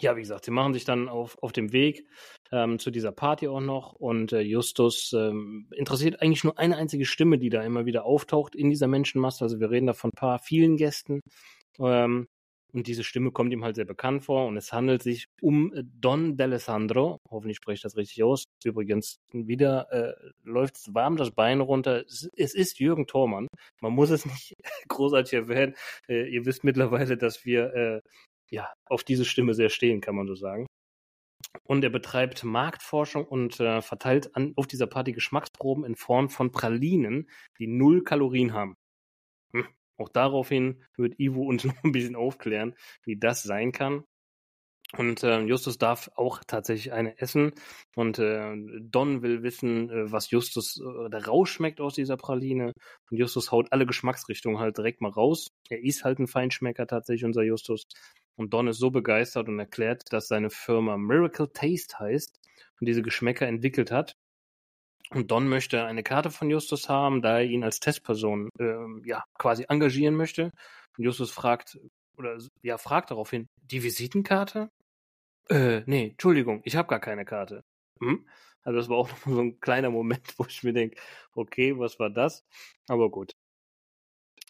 ja, wie gesagt, sie machen sich dann auf, auf dem Weg ähm, zu dieser Party auch noch. Und äh, Justus ähm, interessiert eigentlich nur eine einzige Stimme, die da immer wieder auftaucht in dieser Menschenmasse. Also wir reden da von ein paar vielen Gästen. Ähm, und diese Stimme kommt ihm halt sehr bekannt vor und es handelt sich um äh, Don D'Alessandro. Hoffentlich spreche ich das richtig aus. Übrigens, wieder äh, läuft warm das Bein runter. Es, es, ist Jürgen Thormann. Man muss es nicht großartig erwähnen. Äh, ihr wisst mittlerweile, dass wir äh, ja auf diese Stimme sehr stehen, kann man so sagen. Und er betreibt Marktforschung und äh, verteilt an, auf dieser Party Geschmacksproben in Form von Pralinen, die null Kalorien haben. Hm. Auch daraufhin wird Ivo uns noch ein bisschen aufklären, wie das sein kann. Und äh, Justus darf auch tatsächlich eine essen. Und äh, Don will wissen, äh, was Justus äh, da rausschmeckt aus dieser Praline. Und Justus haut alle Geschmacksrichtungen halt direkt mal raus. Er ist halt ein Feinschmecker tatsächlich, unser Justus. Und Don ist so begeistert und erklärt, dass seine Firma Miracle Taste heißt und diese Geschmäcker entwickelt hat. Und Don möchte eine Karte von Justus haben, da er ihn als Testperson äh, ja quasi engagieren möchte. Und Justus fragt oder ja fragt daraufhin die Visitenkarte. Äh, nee, Entschuldigung, ich habe gar keine Karte. Hm? Also das war auch noch so ein kleiner Moment, wo ich mir denke, okay, was war das? Aber gut.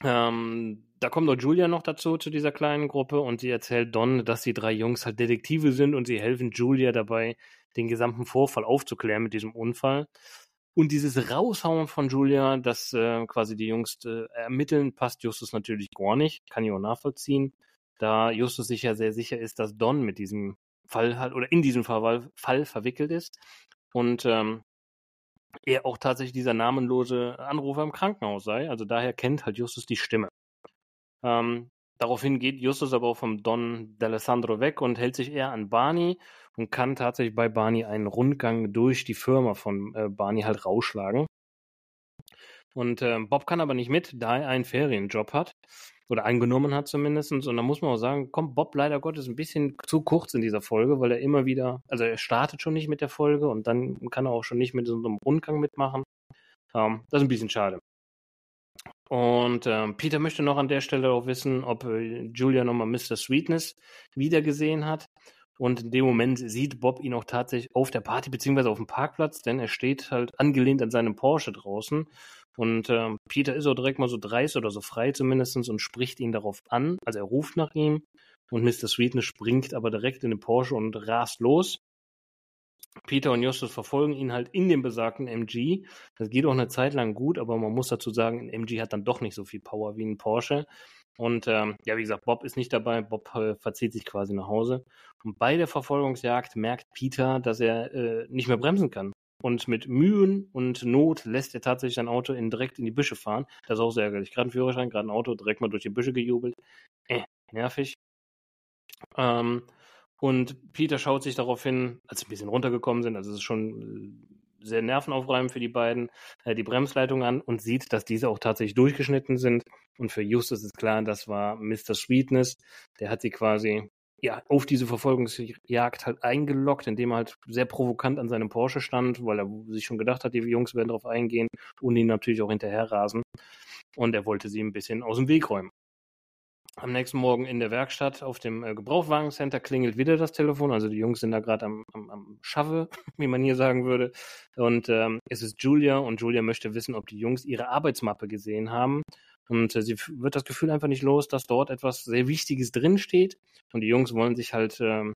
Ähm, da kommt noch Julia noch dazu, zu dieser kleinen Gruppe, und sie erzählt Don, dass die drei Jungs halt Detektive sind und sie helfen Julia dabei, den gesamten Vorfall aufzuklären mit diesem Unfall. Und dieses Raushauen von Julia, das äh, quasi die Jungs äh, ermitteln, passt Justus natürlich gar nicht. Kann ich auch nachvollziehen. Da Justus sich ja sehr sicher ist, dass Don mit diesem Fall halt oder in diesem Fall, Fall verwickelt ist. Und ähm, er auch tatsächlich dieser namenlose Anrufer im Krankenhaus sei. Also daher kennt halt Justus die Stimme. Ähm, daraufhin geht Justus aber auch vom Don D'Alessandro weg und hält sich eher an Barney und kann tatsächlich bei Barney einen Rundgang durch die Firma von äh, Barney halt rausschlagen. Und äh, Bob kann aber nicht mit, da er einen Ferienjob hat. Oder angenommen hat zumindest. Und da muss man auch sagen, kommt Bob leider Gottes ein bisschen zu kurz in dieser Folge, weil er immer wieder, also er startet schon nicht mit der Folge und dann kann er auch schon nicht mit so einem Rundgang mitmachen. Ähm, das ist ein bisschen schade. Und ähm, Peter möchte noch an der Stelle auch wissen, ob äh, Julia nochmal Mr. Sweetness wiedergesehen hat. Und in dem Moment sieht Bob ihn auch tatsächlich auf der Party beziehungsweise auf dem Parkplatz, denn er steht halt angelehnt an seinem Porsche draußen. Und äh, Peter ist auch direkt mal so dreist oder so frei zumindest und spricht ihn darauf an. Also er ruft nach ihm und Mr. Sweetness springt aber direkt in den Porsche und rast los. Peter und Justus verfolgen ihn halt in dem besagten MG. Das geht auch eine Zeit lang gut, aber man muss dazu sagen, ein MG hat dann doch nicht so viel Power wie ein Porsche. Und ähm, ja, wie gesagt, Bob ist nicht dabei. Bob äh, verzieht sich quasi nach Hause. Und bei der Verfolgungsjagd merkt Peter, dass er äh, nicht mehr bremsen kann. Und mit Mühen und Not lässt er tatsächlich sein Auto in, direkt in die Büsche fahren. Das ist auch sehr ärgerlich. Gerade ein Führerschein, gerade ein Auto, direkt mal durch die Büsche gejubelt. Äh, nervig. Ähm, und Peter schaut sich darauf hin, als sie ein bisschen runtergekommen sind, also es ist schon äh, sehr nervenaufreibend für die beiden, äh, die Bremsleitung an und sieht, dass diese auch tatsächlich durchgeschnitten sind. Und für Justus ist klar, das war Mr. Sweetness. Der hat sie quasi ja, auf diese Verfolgungsjagd halt eingeloggt, indem er halt sehr provokant an seinem Porsche stand, weil er sich schon gedacht hat, die Jungs werden darauf eingehen und ihn natürlich auch hinterher rasen. Und er wollte sie ein bisschen aus dem Weg räumen. Am nächsten Morgen in der Werkstatt auf dem äh, Gebrauchwagencenter klingelt wieder das Telefon. Also die Jungs sind da gerade am, am, am Schaffe, wie man hier sagen würde. Und ähm, es ist Julia und Julia möchte wissen, ob die Jungs ihre Arbeitsmappe gesehen haben. Und äh, sie wird das Gefühl einfach nicht los, dass dort etwas sehr Wichtiges drinsteht. Und die Jungs wollen sich halt ähm,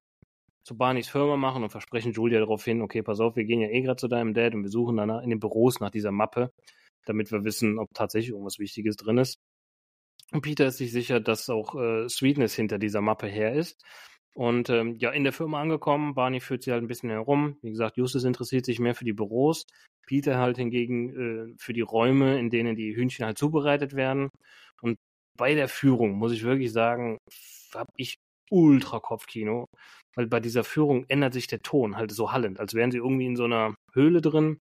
zu Barneys Firma machen und versprechen Julia darauf hin, okay, pass auf, wir gehen ja eh gerade zu deinem Dad und wir suchen danach in den Büros nach dieser Mappe, damit wir wissen, ob tatsächlich irgendwas Wichtiges drin ist. Und Peter ist sich sicher, dass auch äh, Sweetness hinter dieser Mappe her ist. Und ähm, ja, in der Firma angekommen, Barney führt sie halt ein bisschen herum. Wie gesagt, Justus interessiert sich mehr für die Büros, Peter halt hingegen äh, für die Räume, in denen die Hühnchen halt zubereitet werden. Und bei der Führung, muss ich wirklich sagen, habe ich ultra Kopfkino, weil bei dieser Führung ändert sich der Ton halt so hallend, als wären sie irgendwie in so einer Höhle drin.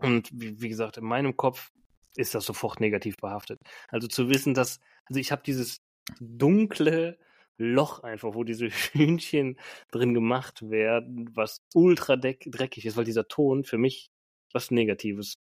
Und wie, wie gesagt, in meinem Kopf ist das sofort negativ behaftet. Also zu wissen, dass, also ich habe dieses dunkle Loch einfach, wo diese Hühnchen drin gemacht werden, was ultra dreckig ist, weil dieser Ton für mich was Negatives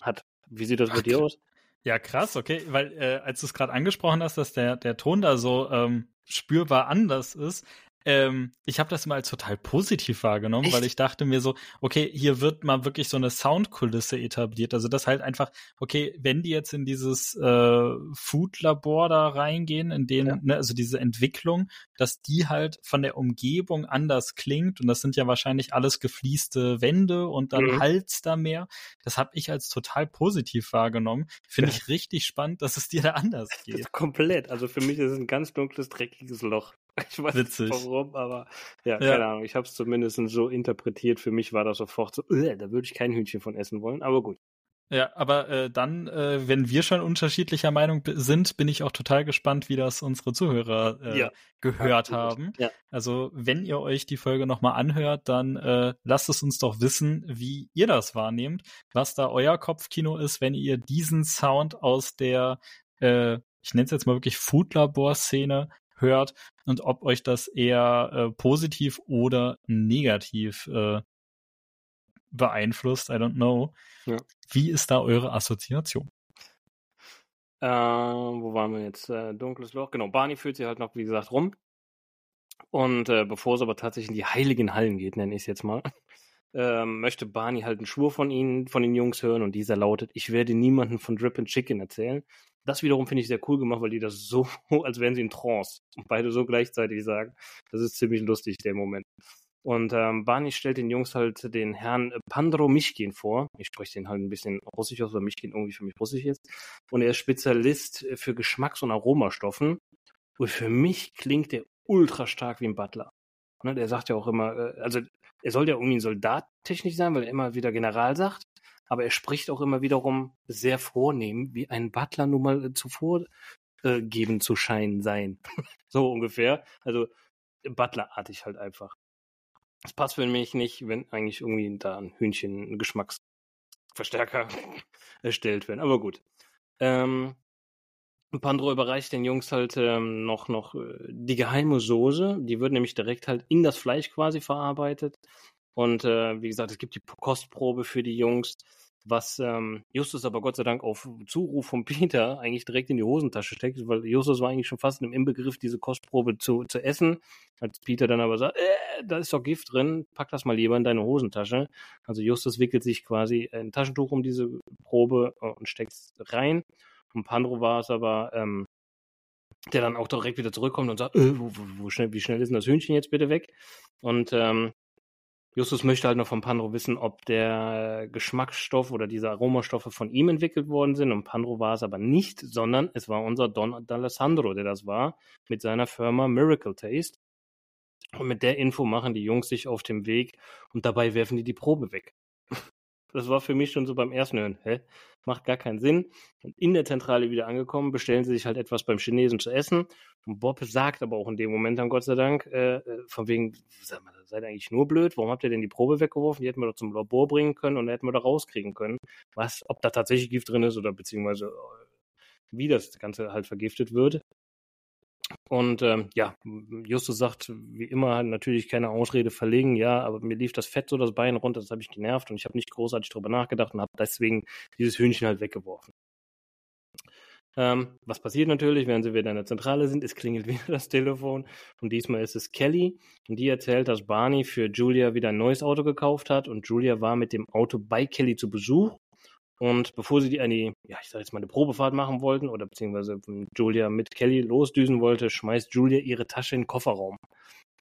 hat. Wie sieht das bei dir aus? Ja, krass, okay, weil äh, als du es gerade angesprochen hast, dass der, der Ton da so ähm, spürbar anders ist, ähm, ich habe das mal als total positiv wahrgenommen, Echt? weil ich dachte mir so, okay, hier wird mal wirklich so eine Soundkulisse etabliert. Also das halt einfach, okay, wenn die jetzt in dieses äh, Food-Labor da reingehen, in denen, ja. ne, also diese Entwicklung, dass die halt von der Umgebung anders klingt und das sind ja wahrscheinlich alles gefließte Wände und dann mhm. Hals da mehr. Das habe ich als total positiv wahrgenommen. Finde ja. ich richtig spannend, dass es dir da anders geht. Komplett. Also für mich ist es ein ganz dunkles, dreckiges Loch. Ich weiß Witzig. nicht warum, aber ja, ja. keine Ahnung. Ich habe es zumindest so interpretiert. Für mich war das sofort so, äh, da würde ich kein Hühnchen von essen wollen, aber gut. Ja, aber äh, dann, äh, wenn wir schon unterschiedlicher Meinung sind, bin ich auch total gespannt, wie das unsere Zuhörer äh, ja, gehört haben. Ja. Also, wenn ihr euch die Folge nochmal anhört, dann äh, lasst es uns doch wissen, wie ihr das wahrnehmt, was da euer Kopfkino ist, wenn ihr diesen Sound aus der, äh, ich nenne es jetzt mal wirklich Foodlabor-Szene hört und ob euch das eher äh, positiv oder negativ äh, beeinflusst. I don't know. Ja. Wie ist da eure Assoziation? Äh, wo waren wir jetzt? Äh, dunkles Loch. Genau, Barney fühlt sich halt noch, wie gesagt, rum. Und äh, bevor es aber tatsächlich in die heiligen Hallen geht, nenne ich es jetzt mal, ähm, möchte Barney halt einen Schwur von ihnen, von den Jungs hören und dieser lautet, ich werde niemanden von Drip and Chicken erzählen. Das wiederum finde ich sehr cool gemacht, weil die das so, als wären sie in Trance und beide so gleichzeitig sagen. Das ist ziemlich lustig, der Moment. Und ähm, Barney stellt den Jungs halt den Herrn Pandro Mischkin vor. Ich spreche den halt ein bisschen russisch aus, weil Mischkin irgendwie für mich russisch ist. Und er ist Spezialist für Geschmacks- und Aromastoffen. Und für mich klingt der ultra stark wie ein Butler. Ne, der sagt ja auch immer, äh, also er soll ja irgendwie ein Soldat technisch sein, weil er immer wieder General sagt aber er spricht auch immer wiederum sehr vornehm, wie ein Butler nun mal äh, zuvor äh, geben zu scheinen sein. so ungefähr. Also Butlerartig halt einfach. Das passt für mich nicht, wenn eigentlich irgendwie da ein Hühnchen Geschmacksverstärker erstellt werden. Aber gut. Ähm, Pandro überreicht den Jungs halt ähm, noch, noch äh, die geheime Soße. Die wird nämlich direkt halt in das Fleisch quasi verarbeitet. Und äh, wie gesagt, es gibt die Kostprobe für die Jungs, was ähm, Justus aber Gott sei Dank auf Zuruf von Peter eigentlich direkt in die Hosentasche steckt, weil Justus war eigentlich schon fast im Inbegriff, diese Kostprobe zu, zu essen. Als Peter dann aber sagt, äh, da ist doch Gift drin, pack das mal lieber in deine Hosentasche. Also Justus wickelt sich quasi ein Taschentuch um diese Probe äh, und steckt es rein. Und Pandro war es aber, ähm, der dann auch direkt wieder zurückkommt und sagt, äh, wo, wo, wo schnell, wie schnell ist denn das Hühnchen jetzt bitte weg? Und ähm, Justus möchte halt noch von Pandro wissen, ob der Geschmacksstoff oder diese Aromastoffe von ihm entwickelt worden sind. Und Pandro war es aber nicht, sondern es war unser Don D'Alessandro, der das war, mit seiner Firma Miracle Taste. Und mit der Info machen die Jungs sich auf dem Weg und dabei werfen die die Probe weg. Das war für mich schon so beim ersten Hören. Hä? Macht gar keinen Sinn. Und in der Zentrale wieder angekommen, bestellen sie sich halt etwas beim Chinesen zu essen. Und Bob sagt aber auch in dem Moment dann, Gott sei Dank, äh, äh von wegen, sag mal, seid ihr eigentlich nur blöd? Warum habt ihr denn die Probe weggeworfen? Die hätten wir doch zum Labor bringen können und hätten wir da rauskriegen können. Was, ob da tatsächlich Gift drin ist oder beziehungsweise äh, wie das Ganze halt vergiftet wird. Und ähm, ja, Justus sagt, wie immer, natürlich keine Ausrede verlegen, ja, aber mir lief das Fett so das Bein runter, das habe ich genervt und ich habe nicht großartig drüber nachgedacht und habe deswegen dieses Hühnchen halt weggeworfen. Ähm, was passiert natürlich, wenn sie wieder in der Zentrale sind? Es klingelt wieder das Telefon und diesmal ist es Kelly und die erzählt, dass Barney für Julia wieder ein neues Auto gekauft hat und Julia war mit dem Auto bei Kelly zu Besuch und bevor sie die eine, ja, ich sag jetzt mal eine Probefahrt machen wollten oder beziehungsweise Julia mit Kelly losdüsen wollte, schmeißt Julia ihre Tasche in den Kofferraum.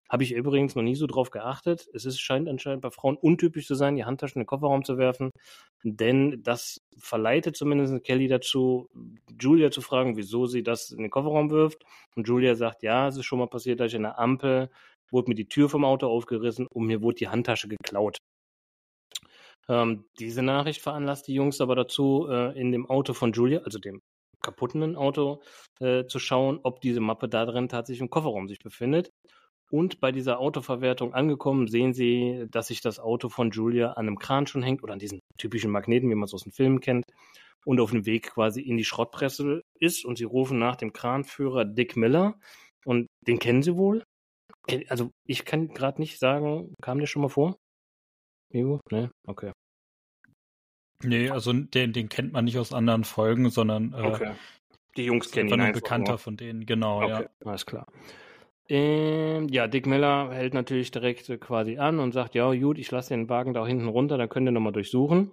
Habe ich übrigens noch nie so drauf geachtet. Es ist, scheint anscheinend bei Frauen untypisch zu sein, die Handtaschen in den Kofferraum zu werfen. Denn das verleitet zumindest Kelly dazu, Julia zu fragen, wieso sie das in den Kofferraum wirft. Und Julia sagt, ja, es ist schon mal passiert, dass ich in der Ampel wurde mir die Tür vom Auto aufgerissen und mir wurde die Handtasche geklaut. Ähm, diese Nachricht veranlasst die Jungs aber dazu, äh, in dem Auto von Julia, also dem kaputten Auto, äh, zu schauen, ob diese Mappe da drin tatsächlich im Kofferraum sich befindet. Und bei dieser Autoverwertung angekommen, sehen sie, dass sich das Auto von Julia an einem Kran schon hängt oder an diesen typischen Magneten, wie man es aus den Filmen kennt, und auf dem Weg quasi in die Schrottpresse ist. Und sie rufen nach dem Kranführer Dick Miller. Und den kennen sie wohl. Also ich kann gerade nicht sagen, kam der schon mal vor? Migo? Ne? Okay. Nee, also den, den kennt man nicht aus anderen Folgen, sondern äh, okay. die Jungs kennen ihn einfach ein Bekannter nur. von denen, genau, okay. ja. Alles klar. Ähm, ja, Dick Miller hält natürlich direkt äh, quasi an und sagt, ja, gut, ich lasse den Wagen da hinten runter, da könnt ihr nochmal durchsuchen.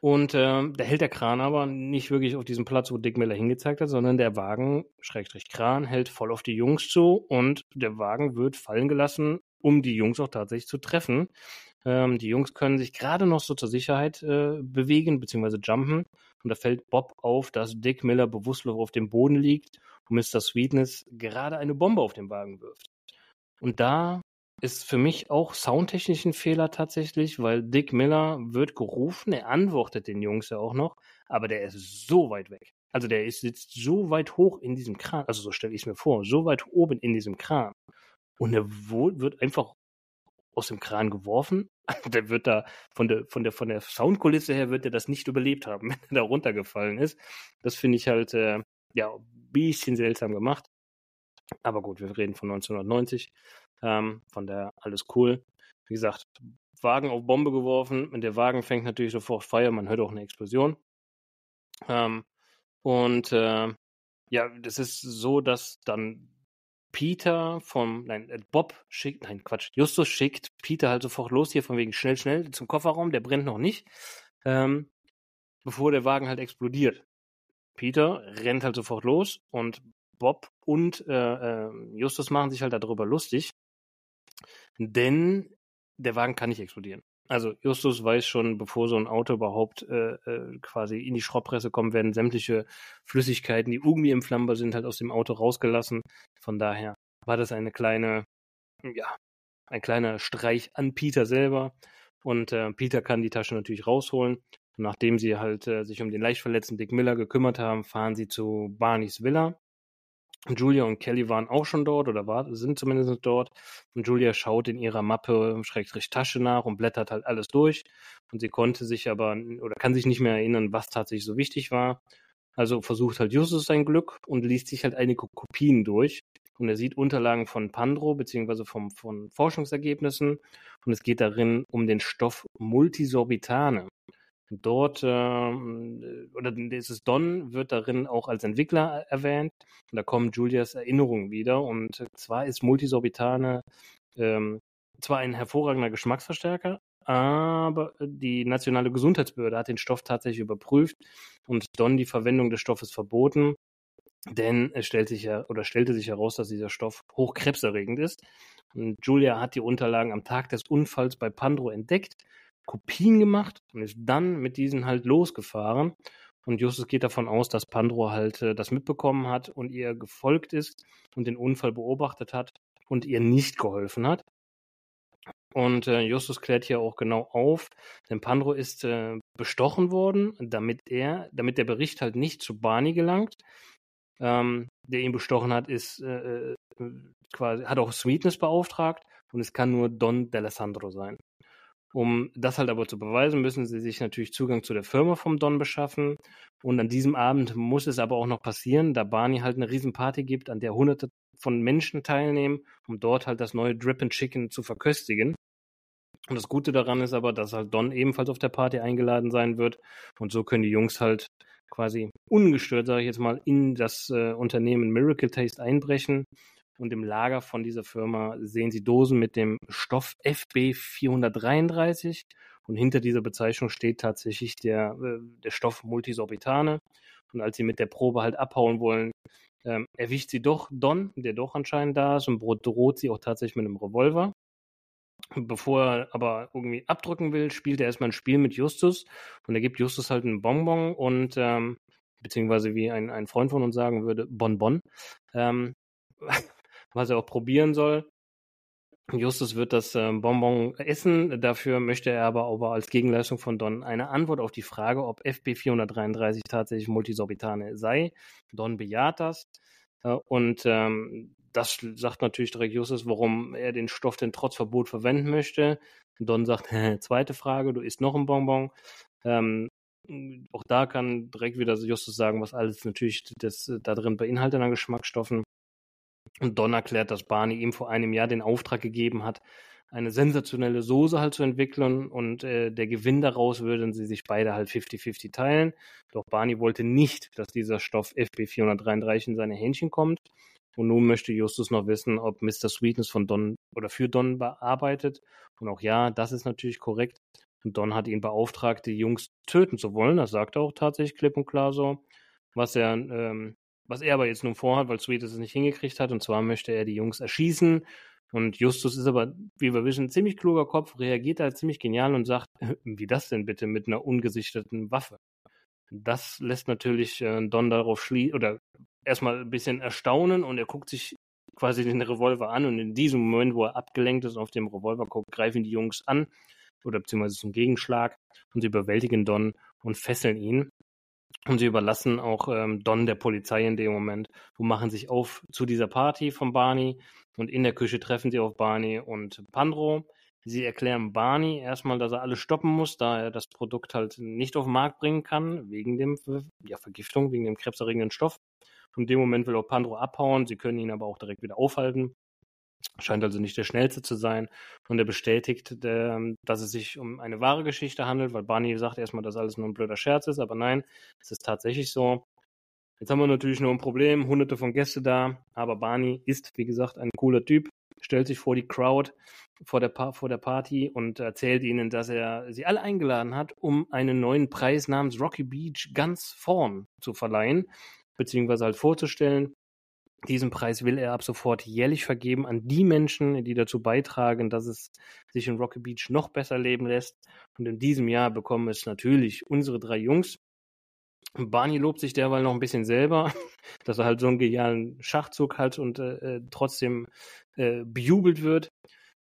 Und äh, da hält der Kran aber nicht wirklich auf diesem Platz, wo Dick Miller hingezeigt hat, sondern der Wagen, Schrägstrich Kran, hält voll auf die Jungs zu und der Wagen wird fallen gelassen, um die Jungs auch tatsächlich zu treffen. Ähm, die Jungs können sich gerade noch so zur Sicherheit äh, bewegen, beziehungsweise jumpen. Und da fällt Bob auf, dass Dick Miller bewusstlos auf dem Boden liegt und Mr. Sweetness gerade eine Bombe auf den Wagen wirft. Und da ist für mich auch soundtechnisch ein Fehler tatsächlich, weil Dick Miller wird gerufen, er antwortet den Jungs ja auch noch, aber der ist so weit weg. Also der ist, sitzt so weit hoch in diesem Kran, also so stelle ich es mir vor, so weit oben in diesem Kran. Und er wird einfach aus dem Kran geworfen. der wird da von der, von der, von der Soundkulisse her wird er das nicht überlebt haben, wenn er da runtergefallen ist. Das finde ich halt, äh, ja, ein bisschen seltsam gemacht. Aber gut, wir reden von 1990. Ähm, von der alles cool. Wie gesagt, Wagen auf Bombe geworfen und der Wagen fängt natürlich sofort Feuer. Man hört auch eine Explosion. Ähm, und äh, ja, das ist so, dass dann Peter vom, nein, äh, Bob schickt, nein, Quatsch, Justus schickt Peter halt sofort los hier von wegen schnell, schnell zum Kofferraum, der brennt noch nicht, ähm, bevor der Wagen halt explodiert. Peter rennt halt sofort los und Bob und äh, äh, Justus machen sich halt darüber lustig, denn der Wagen kann nicht explodieren. Also Justus weiß schon, bevor so ein Auto überhaupt äh, äh, quasi in die Schrottpresse kommt, werden sämtliche Flüssigkeiten, die irgendwie entflammbar sind, halt aus dem Auto rausgelassen. Von daher war das eine kleine, ja, ein kleiner Streich an Peter selber. Und äh, Peter kann die Tasche natürlich rausholen. Und nachdem sie halt äh, sich um den leicht verletzten Dick Miller gekümmert haben, fahren sie zu Barneys Villa. Julia und Kelly waren auch schon dort oder war, sind zumindest dort. Und Julia schaut in ihrer Mappe, Schrägstrich Tasche nach und blättert halt alles durch. Und sie konnte sich aber oder kann sich nicht mehr erinnern, was tatsächlich so wichtig war. Also versucht halt Justus sein Glück und liest sich halt einige Kopien durch. Und er sieht Unterlagen von Pandro beziehungsweise von Forschungsergebnissen. Und es geht darin um den Stoff Multisorbitane. Dort, äh, oder dieses Don wird darin auch als Entwickler erwähnt. Und da kommen Julias Erinnerungen wieder. Und zwar ist Multisorbitane ähm, zwar ein hervorragender Geschmacksverstärker, aber die nationale Gesundheitsbehörde hat den Stoff tatsächlich überprüft und Don die Verwendung des Stoffes verboten, denn es stellt sich oder stellte sich heraus, dass dieser Stoff hochkrebserregend ist. Und Julia hat die Unterlagen am Tag des Unfalls bei Pandro entdeckt Kopien gemacht und ist dann mit diesen halt losgefahren. Und Justus geht davon aus, dass Pandro halt äh, das mitbekommen hat und ihr gefolgt ist und den Unfall beobachtet hat und ihr nicht geholfen hat. Und äh, Justus klärt hier auch genau auf, denn Pandro ist äh, bestochen worden, damit er, damit der Bericht halt nicht zu Barney gelangt. Ähm, der ihn bestochen hat, ist äh, äh quasi, hat auch Sweetness beauftragt und es kann nur Don D'Alessandro sein. Um das halt aber zu beweisen, müssen sie sich natürlich Zugang zu der Firma vom Don beschaffen. Und an diesem Abend muss es aber auch noch passieren, da Barney halt eine Riesenparty gibt, an der hunderte von Menschen teilnehmen, um dort halt das neue Drip and Chicken zu verköstigen. Und das Gute daran ist aber, dass halt Don ebenfalls auf der Party eingeladen sein wird. Und so können die Jungs halt quasi ungestört, sage ich jetzt mal, in das äh, Unternehmen Miracle Taste einbrechen. Und im Lager von dieser Firma sehen sie Dosen mit dem Stoff FB 433. Und hinter dieser Bezeichnung steht tatsächlich der, äh, der Stoff Multisorbitane. Und als sie mit der Probe halt abhauen wollen, ähm, erwischt sie doch Don, der doch anscheinend da ist, und droht sie auch tatsächlich mit einem Revolver. Bevor er aber irgendwie abdrücken will, spielt er erstmal ein Spiel mit Justus und er gibt Justus halt einen Bonbon und ähm, beziehungsweise wie ein, ein Freund von uns sagen würde, Bonbon, ähm, was er auch probieren soll. Justus wird das äh, Bonbon essen, dafür möchte er aber, aber als Gegenleistung von Don eine Antwort auf die Frage, ob FB 433 tatsächlich Multisorbitane sei. Don bejaht das äh, und ähm, das sagt natürlich direkt Justus, warum er den Stoff denn trotz Verbot verwenden möchte. Don sagt, zweite Frage, du isst noch ein Bonbon. Ähm, auch da kann direkt wieder Justus sagen, was alles natürlich das, da drin beinhaltet an Geschmacksstoffen. Und Don erklärt, dass Barney ihm vor einem Jahr den Auftrag gegeben hat, eine sensationelle Soße halt zu entwickeln und äh, der Gewinn daraus würden sie sich beide halt 50-50 teilen. Doch Barney wollte nicht, dass dieser Stoff FB433 in seine Hähnchen kommt. Und nun möchte Justus noch wissen, ob Mr. Sweetness von Don oder für Don bearbeitet. Und auch ja, das ist natürlich korrekt. Und Don hat ihn beauftragt, die Jungs töten zu wollen. Das sagt er auch tatsächlich klipp und klar so. Was er ähm, was er aber jetzt nun vorhat, weil Sweet es nicht hingekriegt hat. Und zwar möchte er die Jungs erschießen. Und Justus ist aber, wie wir wissen, ein ziemlich kluger Kopf, reagiert da ziemlich genial und sagt, wie das denn bitte mit einer ungesichteten Waffe? Das lässt natürlich äh, Don darauf schließen, oder erstmal ein bisschen erstaunen und er guckt sich quasi den Revolver an und in diesem Moment, wo er abgelenkt ist und auf dem Revolver guckt, greifen die Jungs an oder beziehungsweise zum Gegenschlag und sie überwältigen Don und fesseln ihn. Und sie überlassen auch ähm, Don der Polizei in dem Moment und machen sich auf zu dieser Party von Barney. Und in der Küche treffen sie auf Barney und Pandro. Sie erklären Barney erstmal, dass er alles stoppen muss, da er das Produkt halt nicht auf den Markt bringen kann, wegen dem ja, Vergiftung, wegen dem krebserregenden Stoff. Und in dem Moment will auch Pandro abhauen. Sie können ihn aber auch direkt wieder aufhalten. Scheint also nicht der schnellste zu sein. Und er bestätigt, ähm, dass es sich um eine wahre Geschichte handelt, weil Barney sagt erstmal, dass alles nur ein blöder Scherz ist, aber nein, es ist tatsächlich so. Jetzt haben wir natürlich nur ein Problem, hunderte von Gästen da, aber Barney ist, wie gesagt, ein cooler Typ, stellt sich vor die Crowd, vor der, pa vor der Party und erzählt ihnen, dass er sie alle eingeladen hat, um einen neuen Preis namens Rocky Beach ganz vorn zu verleihen, beziehungsweise halt vorzustellen. Diesen Preis will er ab sofort jährlich vergeben an die Menschen, die dazu beitragen, dass es sich in Rocky Beach noch besser leben lässt. Und in diesem Jahr bekommen es natürlich unsere drei Jungs. Barney lobt sich derweil noch ein bisschen selber, dass er halt so einen genialen Schachzug hat und äh, äh, trotzdem äh, bejubelt wird.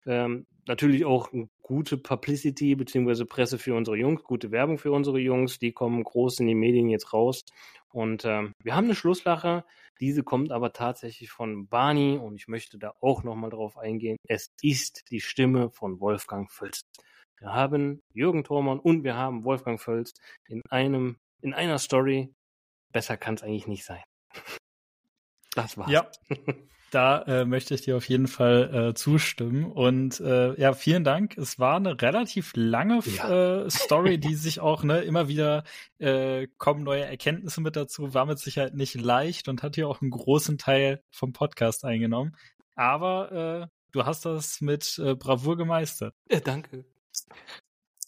Ähm, natürlich auch gute Publicity bzw. Presse für unsere Jungs, gute Werbung für unsere Jungs. Die kommen groß in die Medien jetzt raus. Und ähm, wir haben eine Schlusslache. Diese kommt aber tatsächlich von Barney und ich möchte da auch nochmal drauf eingehen. Es ist die Stimme von Wolfgang Völz. Wir haben Jürgen Thormann und wir haben Wolfgang Völz in einem, in einer Story. Besser kann es eigentlich nicht sein. Das war's. Ja. Da äh, möchte ich dir auf jeden Fall äh, zustimmen. Und äh, ja, vielen Dank. Es war eine relativ lange ja. äh, Story, die sich auch ne, immer wieder äh, kommen neue Erkenntnisse mit dazu. War mit Sicherheit nicht leicht und hat hier auch einen großen Teil vom Podcast eingenommen. Aber äh, du hast das mit äh, Bravour gemeistert. Ja, danke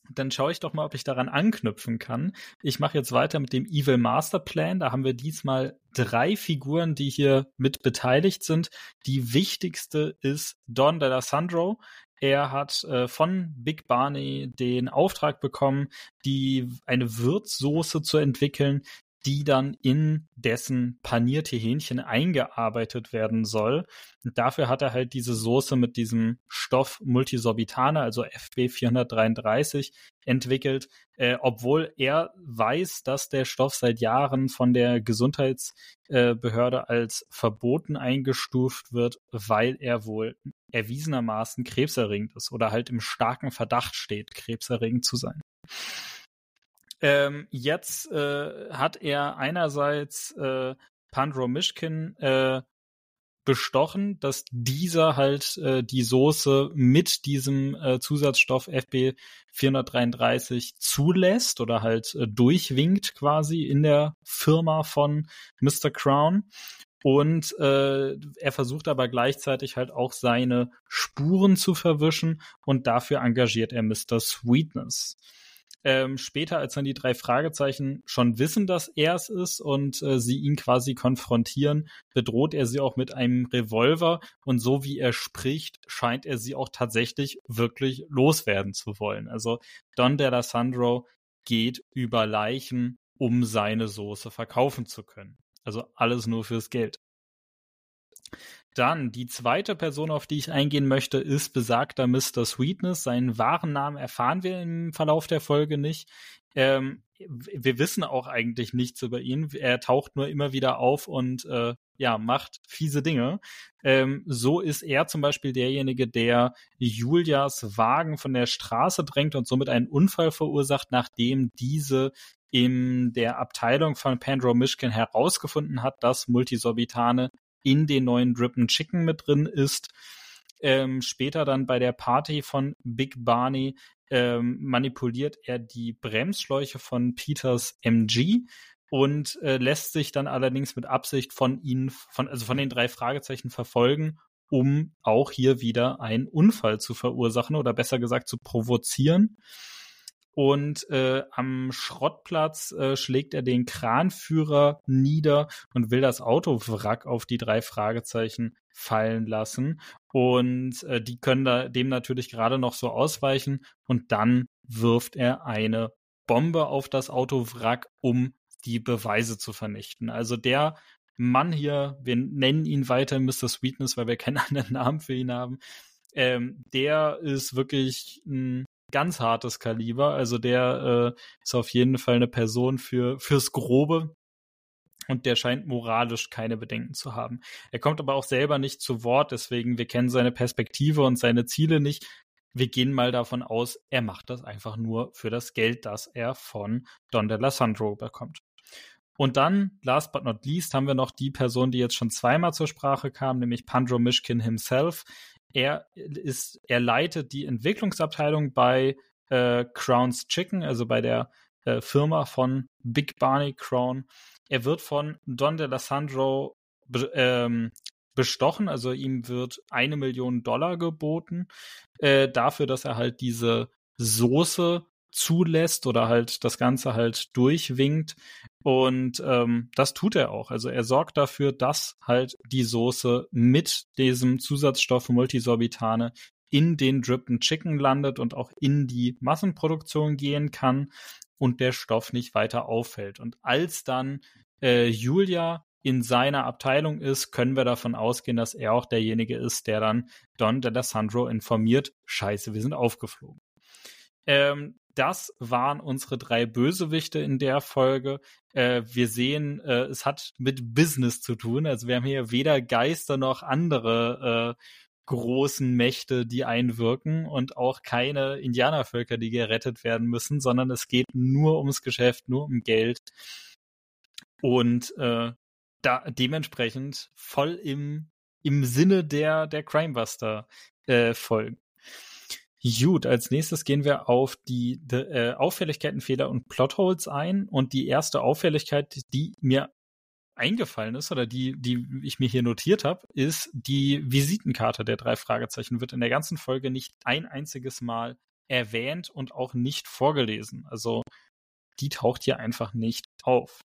dann schaue ich doch mal, ob ich daran anknüpfen kann. Ich mache jetzt weiter mit dem Evil Master Plan. Da haben wir diesmal drei Figuren, die hier mit beteiligt sind. Die wichtigste ist Don D'Alessandro. Er hat äh, von Big Barney den Auftrag bekommen, die eine Würzsoße zu entwickeln, die dann in dessen panierte Hähnchen eingearbeitet werden soll. Und dafür hat er halt diese Soße mit diesem Stoff Multisorbitane, also FB 433, entwickelt, äh, obwohl er weiß, dass der Stoff seit Jahren von der Gesundheitsbehörde äh, als verboten eingestuft wird, weil er wohl erwiesenermaßen krebserregend ist oder halt im starken Verdacht steht, krebserregend zu sein. Ähm, jetzt äh, hat er einerseits äh, Pandro Mishkin äh, bestochen, dass dieser halt äh, die Soße mit diesem äh, Zusatzstoff FB 433 zulässt oder halt äh, durchwinkt quasi in der Firma von Mr. Crown. Und äh, er versucht aber gleichzeitig halt auch seine Spuren zu verwischen und dafür engagiert er Mr. Sweetness ähm, später, als dann die drei Fragezeichen schon wissen, dass er es ist und äh, sie ihn quasi konfrontieren, bedroht er sie auch mit einem Revolver und so wie er spricht, scheint er sie auch tatsächlich wirklich loswerden zu wollen. Also Don D'Alessandro geht über Leichen, um seine Soße verkaufen zu können. Also alles nur fürs Geld. Dann die zweite Person, auf die ich eingehen möchte, ist besagter Mr. Sweetness. Seinen wahren Namen erfahren wir im Verlauf der Folge nicht. Ähm, wir wissen auch eigentlich nichts über ihn. Er taucht nur immer wieder auf und äh, ja, macht fiese Dinge. Ähm, so ist er zum Beispiel derjenige, der Julias Wagen von der Straße drängt und somit einen Unfall verursacht, nachdem diese in der Abteilung von Pandro Mischkin herausgefunden hat, dass Multisorbitane in den neuen Drippen Chicken mit drin ist. Ähm, später dann bei der Party von Big Barney ähm, manipuliert er die Bremsschläuche von Peters MG und äh, lässt sich dann allerdings mit Absicht von ihnen, von, also von den drei Fragezeichen verfolgen, um auch hier wieder einen Unfall zu verursachen oder besser gesagt zu provozieren. Und äh, am Schrottplatz äh, schlägt er den Kranführer nieder und will das Autowrack auf die drei Fragezeichen fallen lassen. Und äh, die können da dem natürlich gerade noch so ausweichen. Und dann wirft er eine Bombe auf das Autowrack, um die Beweise zu vernichten. Also der Mann hier, wir nennen ihn weiter Mr. Sweetness, weil wir keinen anderen Namen für ihn haben. Ähm, der ist wirklich ein ganz hartes Kaliber. Also der äh, ist auf jeden Fall eine Person für fürs Grobe. Und der scheint moralisch keine Bedenken zu haben. Er kommt aber auch selber nicht zu Wort, deswegen wir kennen seine Perspektive und seine Ziele nicht. Wir gehen mal davon aus, er macht das einfach nur für das Geld, das er von Don de la Sandro bekommt. Und dann, last but not least, haben wir noch die Person, die jetzt schon zweimal zur Sprache kam, nämlich Pandro Mishkin himself. Er ist, er leitet die Entwicklungsabteilung bei äh, Crown's Chicken, also bei der äh, Firma von Big Barney Crown. Er wird von Don DeLassandro be ähm, bestochen, also ihm wird eine Million Dollar geboten äh, dafür, dass er halt diese Soße zulässt oder halt das Ganze halt durchwinkt. Und ähm, das tut er auch. Also er sorgt dafür, dass halt die Soße mit diesem Zusatzstoff Multisorbitane in den Dripped Chicken landet und auch in die Massenproduktion gehen kann und der Stoff nicht weiter auffällt. Und als dann äh, Julia in seiner Abteilung ist, können wir davon ausgehen, dass er auch derjenige ist, der dann Don D'Alessandro informiert, scheiße, wir sind aufgeflogen. Ähm, das waren unsere drei Bösewichte in der Folge. Äh, wir sehen, äh, es hat mit Business zu tun. Also wir haben hier weder Geister noch andere äh, großen Mächte, die einwirken und auch keine Indianervölker, die gerettet werden müssen, sondern es geht nur ums Geschäft, nur um Geld. Und äh, da dementsprechend voll im, im Sinne der, der Crimebuster-Folgen. Äh, Gut, als nächstes gehen wir auf die, die äh, Auffälligkeiten, Fehler und Plotholes ein. Und die erste Auffälligkeit, die mir eingefallen ist oder die, die ich mir hier notiert habe, ist die Visitenkarte der drei Fragezeichen wird in der ganzen Folge nicht ein einziges Mal erwähnt und auch nicht vorgelesen. Also die taucht hier einfach nicht auf.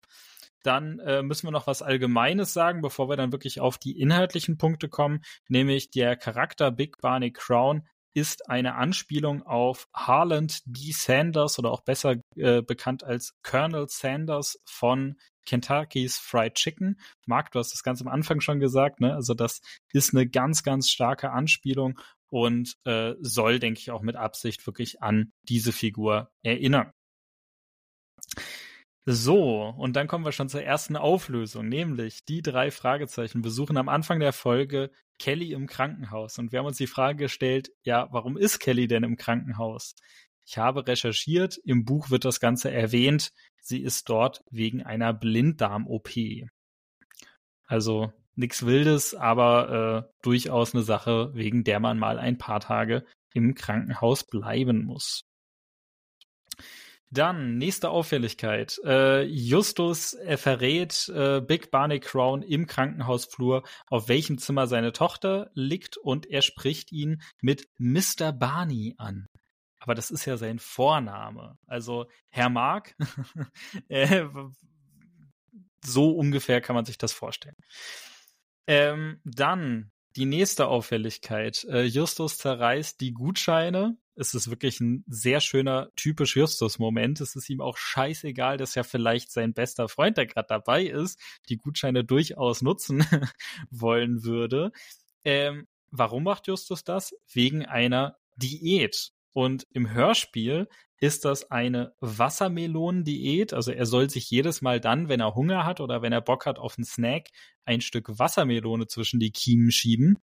Dann äh, müssen wir noch was Allgemeines sagen, bevor wir dann wirklich auf die inhaltlichen Punkte kommen, nämlich der Charakter Big Barney Crown ist eine Anspielung auf Harland D. Sanders oder auch besser äh, bekannt als Colonel Sanders von Kentucky's Fried Chicken. Marc, du hast das ganz am Anfang schon gesagt, ne? Also das ist eine ganz, ganz starke Anspielung und äh, soll, denke ich, auch mit Absicht wirklich an diese Figur erinnern. So, und dann kommen wir schon zur ersten Auflösung, nämlich die drei Fragezeichen besuchen am Anfang der Folge Kelly im Krankenhaus. Und wir haben uns die Frage gestellt, ja, warum ist Kelly denn im Krankenhaus? Ich habe recherchiert, im Buch wird das Ganze erwähnt, sie ist dort wegen einer Blinddarm-OP. Also nichts Wildes, aber äh, durchaus eine Sache, wegen der man mal ein paar Tage im Krankenhaus bleiben muss. Dann, nächste Auffälligkeit. Äh, Justus äh, verrät äh, Big Barney Crown im Krankenhausflur, auf welchem Zimmer seine Tochter liegt und er spricht ihn mit Mr. Barney an. Aber das ist ja sein Vorname. Also Herr Mark, äh, so ungefähr kann man sich das vorstellen. Ähm, dann die nächste Auffälligkeit. Äh, Justus zerreißt die Gutscheine es ist wirklich ein sehr schöner, typisch Justus-Moment. Es ist ihm auch scheißegal, dass ja vielleicht sein bester Freund, der gerade dabei ist, die Gutscheine durchaus nutzen wollen würde. Ähm, warum macht Justus das? Wegen einer Diät. Und im Hörspiel ist das eine Wassermelonendiät. Also er soll sich jedes Mal dann, wenn er Hunger hat oder wenn er Bock hat auf einen Snack, ein Stück Wassermelone zwischen die Kiemen schieben.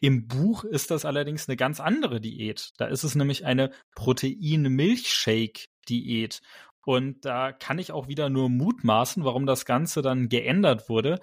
Im Buch ist das allerdings eine ganz andere Diät. Da ist es nämlich eine Protein-Milchshake-Diät. Und da kann ich auch wieder nur mutmaßen, warum das Ganze dann geändert wurde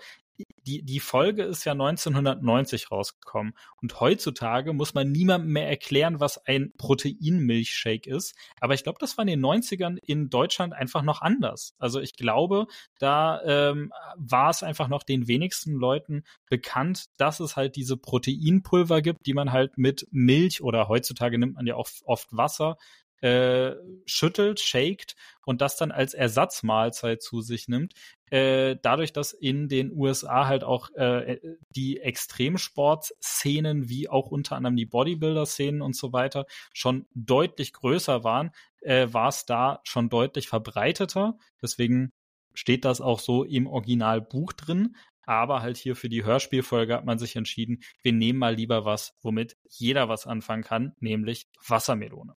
die, die Folge ist ja 1990 rausgekommen. Und heutzutage muss man niemandem mehr erklären, was ein Proteinmilchshake ist. Aber ich glaube, das war in den 90ern in Deutschland einfach noch anders. Also ich glaube, da ähm, war es einfach noch den wenigsten Leuten bekannt, dass es halt diese Proteinpulver gibt, die man halt mit Milch oder heutzutage nimmt man ja auch oft Wasser äh, schüttelt, shakt und das dann als Ersatzmahlzeit zu sich nimmt. Äh, dadurch, dass in den USA halt auch äh, die Extremsportszenen wie auch unter anderem die Bodybuilder-Szenen und so weiter schon deutlich größer waren, äh, war es da schon deutlich verbreiteter. Deswegen steht das auch so im Originalbuch drin. Aber halt hier für die Hörspielfolge hat man sich entschieden, wir nehmen mal lieber was, womit jeder was anfangen kann, nämlich Wassermelone.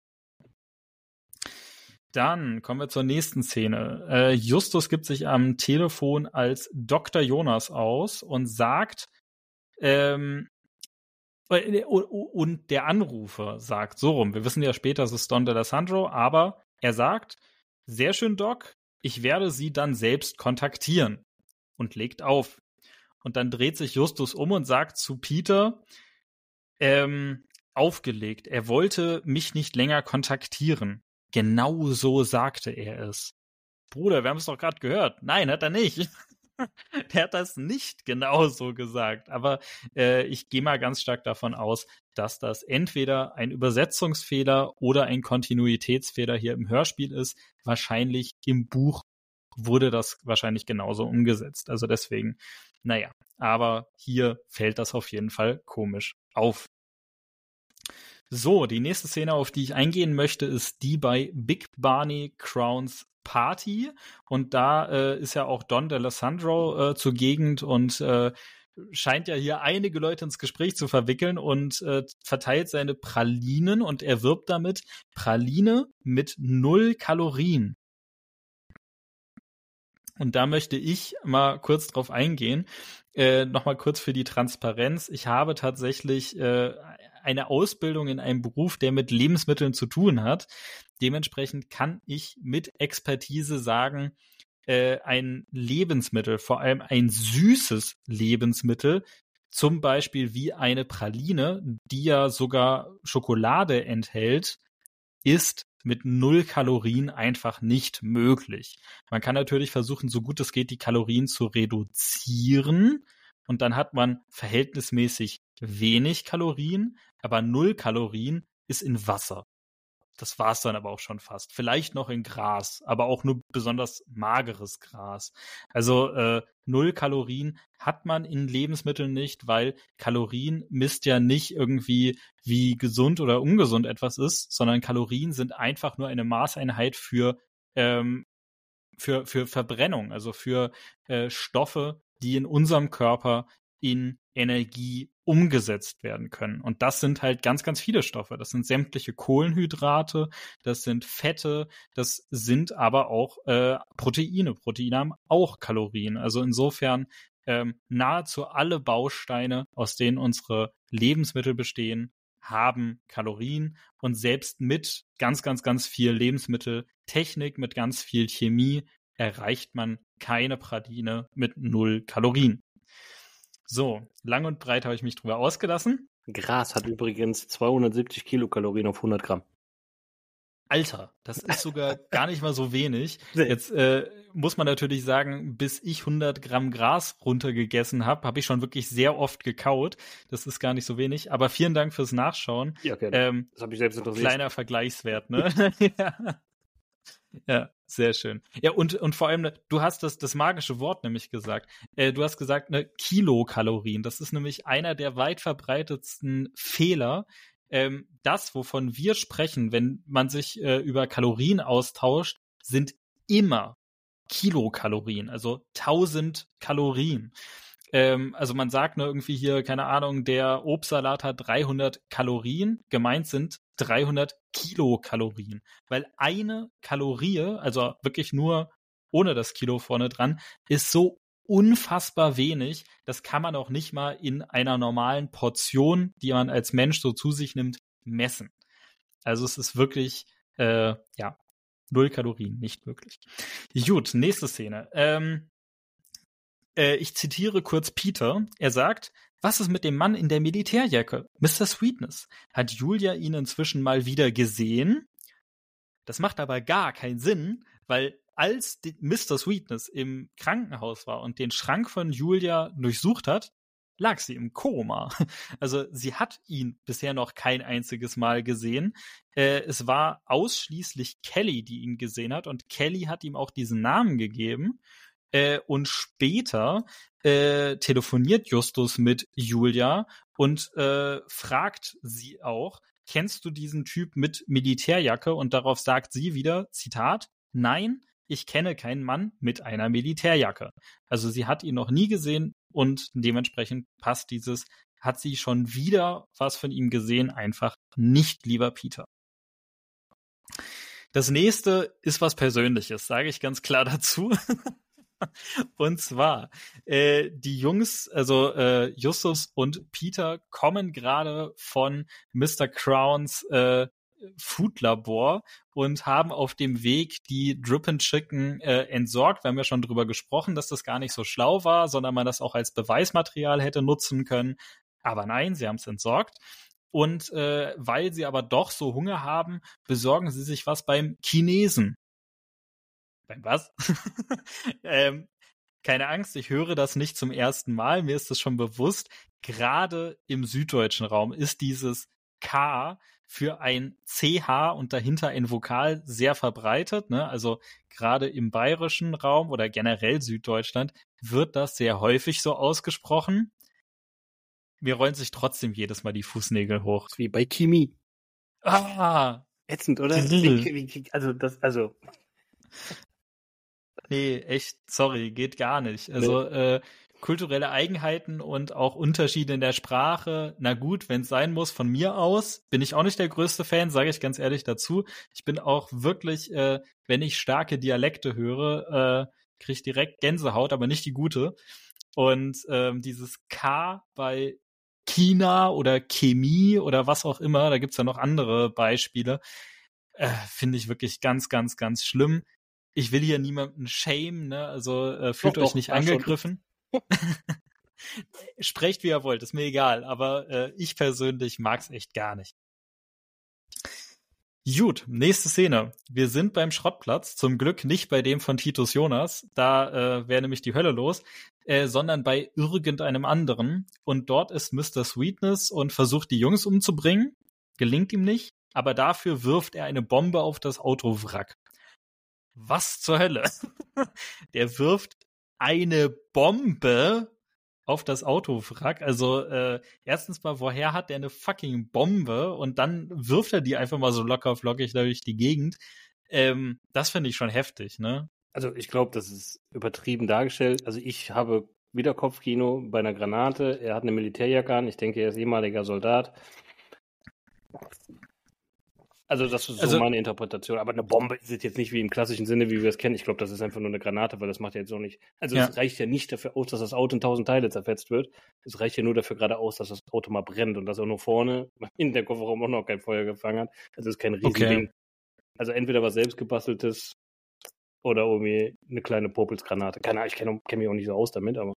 Dann kommen wir zur nächsten Szene. Äh, Justus gibt sich am Telefon als Dr. Jonas aus und sagt, ähm, äh, und der Anrufer sagt so rum, wir wissen ja später, es ist Don D'Alessandro, aber er sagt, sehr schön, Doc, ich werde Sie dann selbst kontaktieren und legt auf. Und dann dreht sich Justus um und sagt zu Peter, ähm, aufgelegt, er wollte mich nicht länger kontaktieren. Genau so sagte er es. Bruder, wir haben es doch gerade gehört. Nein, hat er nicht. er hat das nicht genau so gesagt. Aber äh, ich gehe mal ganz stark davon aus, dass das entweder ein Übersetzungsfehler oder ein Kontinuitätsfehler hier im Hörspiel ist. Wahrscheinlich im Buch wurde das wahrscheinlich genauso umgesetzt. Also deswegen, naja, aber hier fällt das auf jeden Fall komisch auf. So, die nächste Szene, auf die ich eingehen möchte, ist die bei Big Barney Crowns Party. Und da äh, ist ja auch Don D'Alessandro äh, zur Gegend und äh, scheint ja hier einige Leute ins Gespräch zu verwickeln und äh, verteilt seine Pralinen und er wirbt damit Praline mit null Kalorien. Und da möchte ich mal kurz drauf eingehen. Äh, Nochmal kurz für die Transparenz. Ich habe tatsächlich äh, eine Ausbildung in einem Beruf, der mit Lebensmitteln zu tun hat. Dementsprechend kann ich mit Expertise sagen, äh, ein Lebensmittel, vor allem ein süßes Lebensmittel, zum Beispiel wie eine Praline, die ja sogar Schokolade enthält, ist mit null Kalorien einfach nicht möglich. Man kann natürlich versuchen, so gut es geht, die Kalorien zu reduzieren. Und dann hat man verhältnismäßig wenig Kalorien, aber null Kalorien ist in Wasser. Das war's dann aber auch schon fast. Vielleicht noch in Gras, aber auch nur besonders mageres Gras. Also äh, null Kalorien hat man in Lebensmitteln nicht, weil Kalorien misst ja nicht irgendwie, wie gesund oder ungesund etwas ist, sondern Kalorien sind einfach nur eine Maßeinheit für ähm, für für Verbrennung, also für äh, Stoffe, die in unserem Körper in Energie umgesetzt werden können. Und das sind halt ganz, ganz viele Stoffe. Das sind sämtliche Kohlenhydrate, das sind Fette, das sind aber auch äh, Proteine. Proteine haben auch Kalorien. Also insofern ähm, nahezu alle Bausteine, aus denen unsere Lebensmittel bestehen, haben Kalorien und selbst mit ganz, ganz, ganz viel Lebensmitteltechnik, mit ganz viel Chemie erreicht man keine Pradine mit null Kalorien. So, lang und breit habe ich mich drüber ausgelassen. Gras hat übrigens 270 Kilokalorien auf 100 Gramm. Alter, das ist sogar gar nicht mal so wenig. Jetzt äh, muss man natürlich sagen, bis ich 100 Gramm Gras runtergegessen habe, habe ich schon wirklich sehr oft gekaut. Das ist gar nicht so wenig. Aber vielen Dank fürs Nachschauen. Ja, okay. Ähm, das habe ich selbst interessiert. kleiner Vergleichswert, ne? ja. ja, sehr schön. Ja, und, und vor allem, du hast das, das magische Wort nämlich gesagt. Äh, du hast gesagt, ne, Kilokalorien. Das ist nämlich einer der weit verbreitetsten Fehler, ähm, das, wovon wir sprechen, wenn man sich äh, über Kalorien austauscht, sind immer Kilokalorien, also 1000 Kalorien. Ähm, also man sagt nur irgendwie hier, keine Ahnung, der Obstsalat hat 300 Kalorien, gemeint sind 300 Kilokalorien, weil eine Kalorie, also wirklich nur ohne das Kilo vorne dran, ist so unfassbar wenig. Das kann man auch nicht mal in einer normalen Portion, die man als Mensch so zu sich nimmt, messen. Also es ist wirklich, äh, ja, null Kalorien, nicht möglich. Gut, nächste Szene. Ähm, äh, ich zitiere kurz Peter. Er sagt, was ist mit dem Mann in der Militärjacke? Mr. Sweetness. Hat Julia ihn inzwischen mal wieder gesehen? Das macht aber gar keinen Sinn, weil als Mr. Sweetness im Krankenhaus war und den Schrank von Julia durchsucht hat, lag sie im Koma. Also sie hat ihn bisher noch kein einziges Mal gesehen. Äh, es war ausschließlich Kelly, die ihn gesehen hat und Kelly hat ihm auch diesen Namen gegeben. Äh, und später äh, telefoniert Justus mit Julia und äh, fragt sie auch, kennst du diesen Typ mit Militärjacke? Und darauf sagt sie wieder, Zitat, nein, ich kenne keinen Mann mit einer Militärjacke. Also sie hat ihn noch nie gesehen und dementsprechend passt dieses, hat sie schon wieder was von ihm gesehen, einfach nicht, lieber Peter. Das nächste ist was Persönliches, sage ich ganz klar dazu. und zwar, äh, die Jungs, also äh, Justus und Peter, kommen gerade von Mr. Crowns äh, Foodlabor und haben auf dem Weg die Drip and Chicken äh, entsorgt. Wir haben ja schon drüber gesprochen, dass das gar nicht so schlau war, sondern man das auch als Beweismaterial hätte nutzen können. Aber nein, sie haben es entsorgt. Und äh, weil sie aber doch so Hunger haben, besorgen sie sich was beim Chinesen. Beim was? ähm, keine Angst, ich höre das nicht zum ersten Mal, mir ist das schon bewusst. Gerade im süddeutschen Raum ist dieses K für ein CH und dahinter ein Vokal sehr verbreitet. Ne? Also gerade im bayerischen Raum oder generell Süddeutschland wird das sehr häufig so ausgesprochen. Mir rollen sich trotzdem jedes Mal die Fußnägel hoch. Wie bei Kimi. Ah! Ätzend, oder? Also, das, also. Nee, echt, sorry, geht gar nicht. Also, nee. äh, kulturelle Eigenheiten und auch Unterschiede in der Sprache. Na gut, wenn es sein muss, von mir aus bin ich auch nicht der größte Fan, sage ich ganz ehrlich dazu. Ich bin auch wirklich, äh, wenn ich starke Dialekte höre, äh, kriege ich direkt Gänsehaut, aber nicht die gute. Und ähm, dieses K bei China oder Chemie oder was auch immer, da gibt's ja noch andere Beispiele, äh, finde ich wirklich ganz, ganz, ganz schlimm. Ich will hier niemanden shame, ne? Also äh, fühlt doch, euch nicht angegriffen. Sprecht wie ihr wollt, ist mir egal, aber äh, ich persönlich mag's echt gar nicht. Gut, nächste Szene. Wir sind beim Schrottplatz, zum Glück nicht bei dem von Titus Jonas, da äh, wäre nämlich die Hölle los, äh, sondern bei irgendeinem anderen. Und dort ist Mr. Sweetness und versucht die Jungs umzubringen. Gelingt ihm nicht, aber dafür wirft er eine Bombe auf das Autowrack. Was zur Hölle? Der wirft eine Bombe auf das Autowrack. Also äh, erstens mal, woher hat der eine fucking Bombe und dann wirft er die einfach mal so locker flockig durch die Gegend. Ähm, das finde ich schon heftig, ne? Also ich glaube, das ist übertrieben dargestellt. Also ich habe wieder Kopfkino bei einer Granate. Er hat eine Militärjacke an. Ich denke, er ist ehemaliger Soldat. Also das ist so also, meine Interpretation. Aber eine Bombe ist jetzt nicht wie im klassischen Sinne, wie wir es kennen. Ich glaube, das ist einfach nur eine Granate, weil das macht ja jetzt auch nicht. Also ja. es reicht ja nicht dafür aus, dass das Auto in tausend Teile zerfetzt wird. Es reicht ja nur dafür gerade aus, dass das Auto mal brennt und dass auch nur vorne in der Kofferraum auch noch kein Feuer gefangen hat. Also es ist kein Riesending. Okay. Also entweder was selbstgebasteltes oder irgendwie eine kleine Popelsgranate. Keine Ahnung, ich kenne kenn mich auch nicht so aus damit, aber.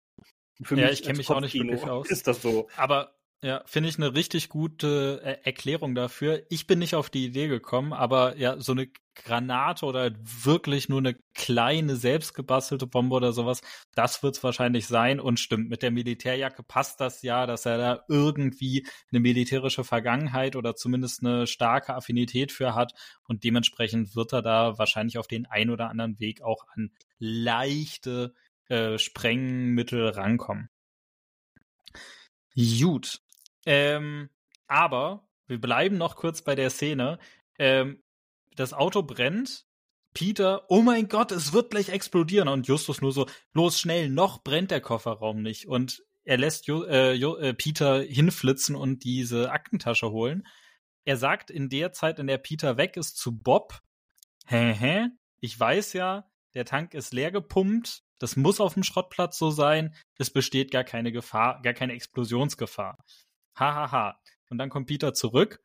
Für ja, mich ich kenne mich auch nicht wirklich aus. Ist das so? Aber ja, finde ich eine richtig gute äh, Erklärung dafür. Ich bin nicht auf die Idee gekommen, aber ja, so eine Granate oder wirklich nur eine kleine selbstgebastelte Bombe oder sowas, das wird's wahrscheinlich sein und stimmt. Mit der Militärjacke passt das ja, dass er da irgendwie eine militärische Vergangenheit oder zumindest eine starke Affinität für hat und dementsprechend wird er da wahrscheinlich auf den ein oder anderen Weg auch an leichte äh, Sprengmittel rankommen. Gut. Ähm, aber wir bleiben noch kurz bei der Szene. Ähm, das Auto brennt. Peter, oh mein Gott, es wird gleich explodieren. Und Justus nur so, los schnell, noch brennt der Kofferraum nicht. Und er lässt jo, äh, jo, äh, Peter hinflitzen und diese Aktentasche holen. Er sagt in der Zeit, in der Peter weg ist, zu Bob, hä, hä, ich weiß ja, der Tank ist leer gepumpt, das muss auf dem Schrottplatz so sein, es besteht gar keine Gefahr, gar keine Explosionsgefahr. Hahaha. Ha, ha. Und dann kommt Peter zurück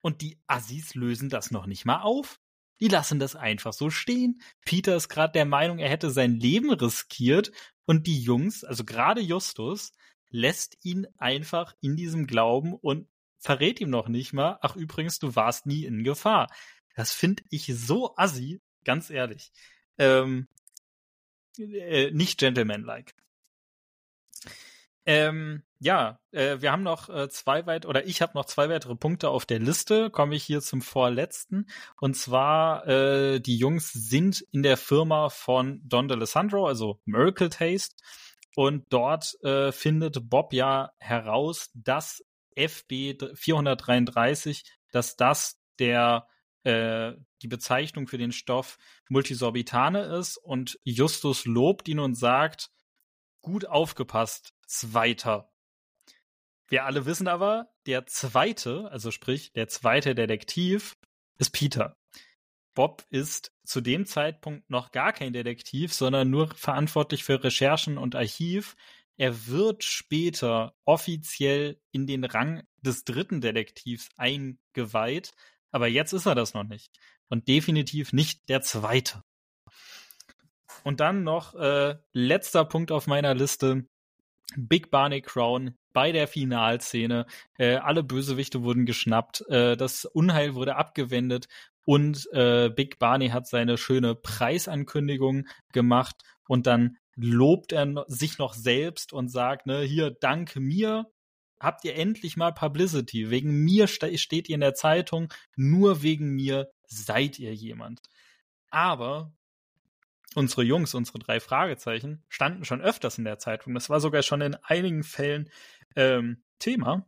und die Assis lösen das noch nicht mal auf. Die lassen das einfach so stehen. Peter ist gerade der Meinung, er hätte sein Leben riskiert und die Jungs, also gerade Justus, lässt ihn einfach in diesem Glauben und verrät ihm noch nicht mal, ach übrigens, du warst nie in Gefahr. Das finde ich so assi, ganz ehrlich. Ähm, äh, nicht gentlemanlike. Ähm, ja, äh, wir haben noch äh, zwei weit oder ich habe noch zwei weitere Punkte auf der Liste. Komme ich hier zum vorletzten und zwar äh, die Jungs sind in der Firma von Don DeLisandro, also Miracle Taste, und dort äh, findet Bob ja heraus, dass FB 433, dass das der äh, die Bezeichnung für den Stoff Multisorbitane ist und Justus lobt ihn und sagt, gut aufgepasst, Zweiter. Wir alle wissen aber, der Zweite, also sprich der zweite Detektiv, ist Peter. Bob ist zu dem Zeitpunkt noch gar kein Detektiv, sondern nur verantwortlich für Recherchen und Archiv. Er wird später offiziell in den Rang des dritten Detektivs eingeweiht, aber jetzt ist er das noch nicht. Und definitiv nicht der zweite. Und dann noch äh, letzter Punkt auf meiner Liste. Big Barney Crown bei der Finalszene. Äh, alle Bösewichte wurden geschnappt. Äh, das Unheil wurde abgewendet. Und äh, Big Barney hat seine schöne Preisankündigung gemacht. Und dann lobt er sich noch selbst und sagt, ne, hier, dank mir habt ihr endlich mal Publicity. Wegen mir ste steht ihr in der Zeitung. Nur wegen mir seid ihr jemand. Aber unsere Jungs, unsere drei Fragezeichen, standen schon öfters in der Zeitung. Das war sogar schon in einigen Fällen ähm, Thema.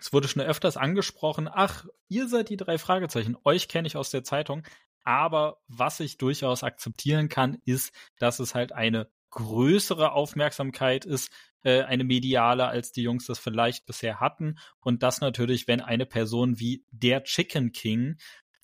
Es wurde schon öfters angesprochen, ach, ihr seid die drei Fragezeichen, euch kenne ich aus der Zeitung. Aber was ich durchaus akzeptieren kann, ist, dass es halt eine größere Aufmerksamkeit ist, äh, eine mediale, als die Jungs das vielleicht bisher hatten. Und das natürlich, wenn eine Person wie der Chicken King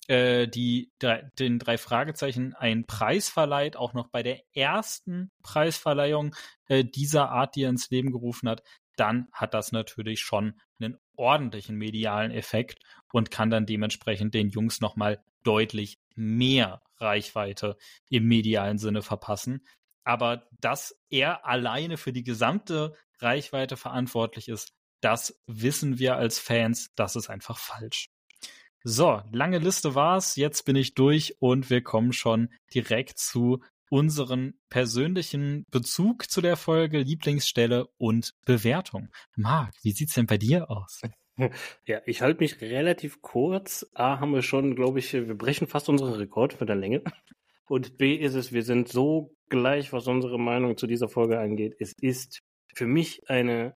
äh, die den drei Fragezeichen einen Preis verleiht, auch noch bei der ersten Preisverleihung äh, dieser Art, die er ins Leben gerufen hat, dann hat das natürlich schon einen ordentlichen medialen Effekt und kann dann dementsprechend den Jungs nochmal deutlich mehr Reichweite im medialen Sinne verpassen. Aber dass er alleine für die gesamte Reichweite verantwortlich ist, das wissen wir als Fans, das ist einfach falsch. So, lange Liste war's. Jetzt bin ich durch und wir kommen schon direkt zu unseren persönlichen Bezug zu der Folge, Lieblingsstelle und Bewertung. Marc, wie sieht's denn bei dir aus? Ja, ich halte mich relativ kurz. A haben wir schon, glaube ich, wir brechen fast unseren Rekord mit der Länge. Und B ist es, wir sind so gleich, was unsere Meinung zu dieser Folge angeht. Es ist für mich eine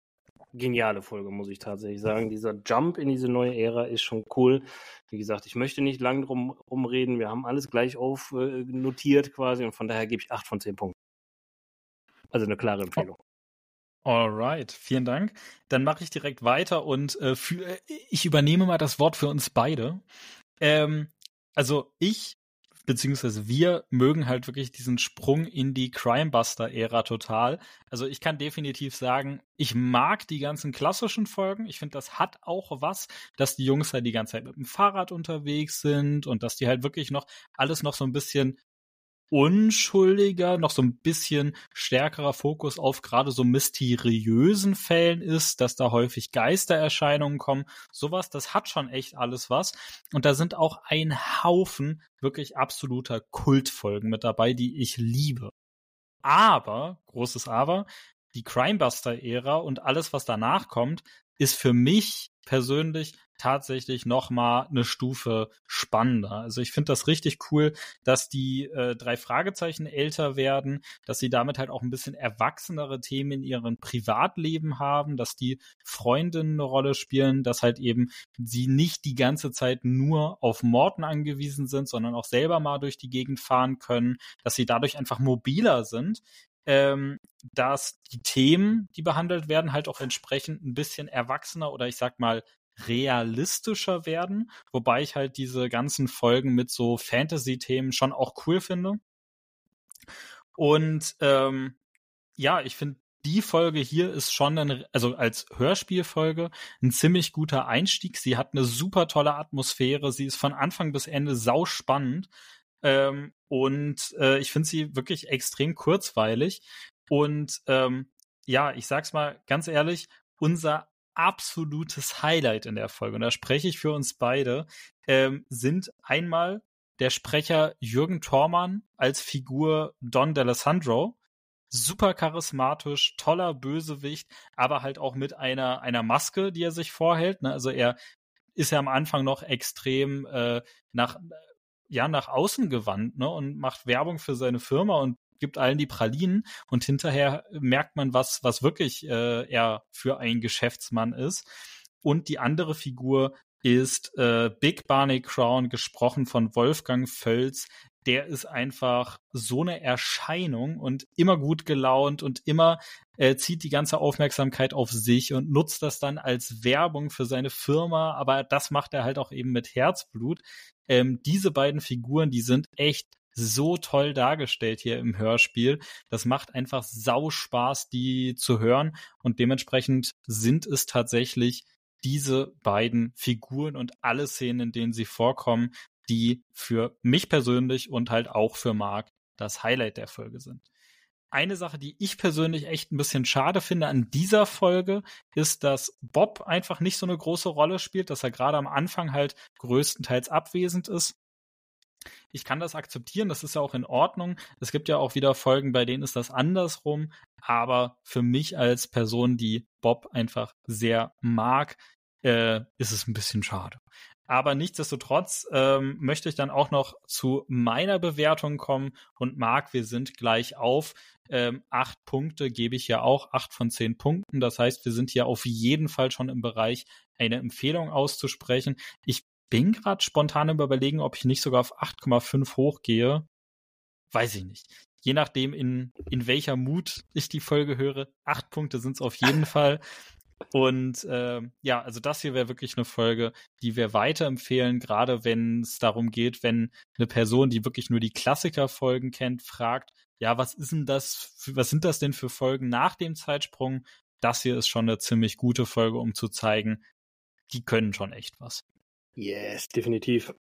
geniale Folge, muss ich tatsächlich sagen. Dieser Jump in diese neue Ära ist schon cool. Wie gesagt, ich möchte nicht lang drum rumreden. Wir haben alles gleich auf äh, quasi und von daher gebe ich acht von zehn Punkten. Also eine klare Empfehlung. Alright, vielen Dank. Dann mache ich direkt weiter und äh, für, äh, ich übernehme mal das Wort für uns beide. Ähm, also ich beziehungsweise wir mögen halt wirklich diesen Sprung in die Crimebuster-Ära total. Also ich kann definitiv sagen, ich mag die ganzen klassischen Folgen. Ich finde, das hat auch was, dass die Jungs halt die ganze Zeit mit dem Fahrrad unterwegs sind und dass die halt wirklich noch alles noch so ein bisschen unschuldiger, noch so ein bisschen stärkerer Fokus auf gerade so mysteriösen Fällen ist, dass da häufig Geistererscheinungen kommen. Sowas, das hat schon echt alles was. Und da sind auch ein Haufen wirklich absoluter Kultfolgen mit dabei, die ich liebe. Aber, großes Aber, die Crimebuster-Ära und alles, was danach kommt, ist für mich persönlich tatsächlich noch mal eine Stufe spannender. Also ich finde das richtig cool, dass die äh, drei Fragezeichen älter werden, dass sie damit halt auch ein bisschen erwachsenere Themen in ihrem Privatleben haben, dass die Freundinnen eine Rolle spielen, dass halt eben sie nicht die ganze Zeit nur auf Morten angewiesen sind, sondern auch selber mal durch die Gegend fahren können, dass sie dadurch einfach mobiler sind ähm, dass die Themen, die behandelt werden, halt auch entsprechend ein bisschen erwachsener oder ich sag mal realistischer werden, wobei ich halt diese ganzen Folgen mit so Fantasy-Themen schon auch cool finde. Und ähm, ja, ich finde, die Folge hier ist schon, ein, also als Hörspielfolge, ein ziemlich guter Einstieg. Sie hat eine super tolle Atmosphäre. Sie ist von Anfang bis Ende sau spannend. Ähm, und äh, ich finde sie wirklich extrem kurzweilig. Und ähm, ja, ich sag's mal ganz ehrlich, unser absolutes Highlight in der Folge, und da spreche ich für uns beide, ähm, sind einmal der Sprecher Jürgen Thormann als Figur Don D'Alessandro. Super charismatisch, toller Bösewicht, aber halt auch mit einer, einer Maske, die er sich vorhält. Ne? Also er ist ja am Anfang noch extrem äh, nach ja nach außen gewandt ne, und macht Werbung für seine Firma und gibt allen die Pralinen und hinterher merkt man, was, was wirklich äh, er für ein Geschäftsmann ist. Und die andere Figur ist äh, Big Barney Crown, gesprochen von Wolfgang Völz. Der ist einfach so eine Erscheinung und immer gut gelaunt und immer äh, zieht die ganze Aufmerksamkeit auf sich und nutzt das dann als Werbung für seine Firma. Aber das macht er halt auch eben mit Herzblut. Ähm, diese beiden Figuren, die sind echt so toll dargestellt hier im Hörspiel. Das macht einfach sau Spaß, die zu hören. Und dementsprechend sind es tatsächlich diese beiden Figuren und alle Szenen, in denen sie vorkommen, die für mich persönlich und halt auch für Marc das Highlight der Folge sind. Eine Sache, die ich persönlich echt ein bisschen schade finde an dieser Folge, ist, dass Bob einfach nicht so eine große Rolle spielt, dass er gerade am Anfang halt größtenteils abwesend ist. Ich kann das akzeptieren, das ist ja auch in Ordnung. Es gibt ja auch wieder Folgen, bei denen ist das andersrum. Aber für mich als Person, die Bob einfach sehr mag, äh, ist es ein bisschen schade. Aber nichtsdestotrotz ähm, möchte ich dann auch noch zu meiner Bewertung kommen. Und Marc, wir sind gleich auf. Ähm, acht Punkte gebe ich ja auch, acht von zehn Punkten. Das heißt, wir sind hier auf jeden Fall schon im Bereich, eine Empfehlung auszusprechen. Ich bin gerade spontan im Überlegen, ob ich nicht sogar auf 8,5 hochgehe. Weiß ich nicht. Je nachdem, in, in welcher Mut ich die Folge höre. Acht Punkte sind es auf jeden Fall. Und äh, ja, also das hier wäre wirklich eine Folge, die wir weiterempfehlen, gerade wenn es darum geht, wenn eine Person, die wirklich nur die Klassikerfolgen kennt, fragt, ja, was ist denn das, für, was sind das denn für Folgen nach dem Zeitsprung? Das hier ist schon eine ziemlich gute Folge, um zu zeigen, die können schon echt was. Yes, definitiv.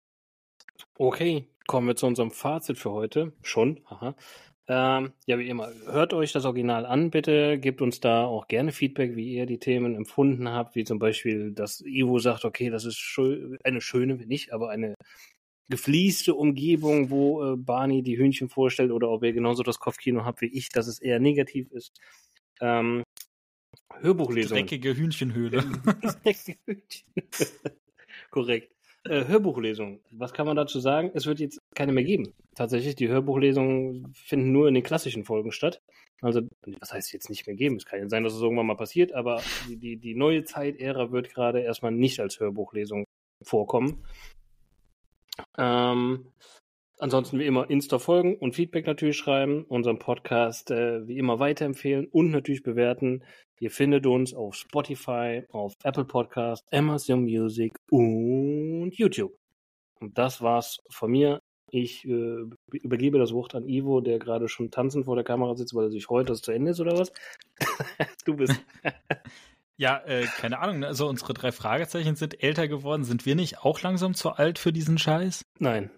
Okay, kommen wir zu unserem Fazit für heute. Schon, aha. Ähm, ja, wie immer, hört euch das Original an, bitte. Gebt uns da auch gerne Feedback, wie ihr die Themen empfunden habt, wie zum Beispiel, dass Ivo sagt, okay, das ist schön, eine schöne, nicht, aber eine gefließte Umgebung, wo äh, Barney die Hühnchen vorstellt, oder ob ihr genauso das Kopfkino habt wie ich, dass es eher negativ ist. Ähm, Hörbuchlesung. Dreckige Hühnchenhöhle. Dreckige Hühnchen. Korrekt. Äh, Hörbuchlesung. Was kann man dazu sagen? Es wird jetzt keine mehr geben. Tatsächlich, die Hörbuchlesungen finden nur in den klassischen Folgen statt. Also, was heißt jetzt nicht mehr geben? Es kann ja sein, dass es irgendwann mal passiert, aber die, die, die neue Zeitära wird gerade erstmal nicht als Hörbuchlesung vorkommen. Ähm, Ansonsten wie immer Insta folgen und Feedback natürlich schreiben, unseren Podcast äh, wie immer weiterempfehlen und natürlich bewerten. Ihr findet uns auf Spotify, auf Apple Podcast, Amazon Music und YouTube. Und das war's von mir. Ich äh, übergebe das Wort an Ivo, der gerade schon tanzend vor der Kamera sitzt, weil er sich freut, dass es zu Ende ist oder was? du bist. Ja, äh, keine Ahnung. Ne? Also unsere drei Fragezeichen sind älter geworden. Sind wir nicht auch langsam zu alt für diesen Scheiß? Nein.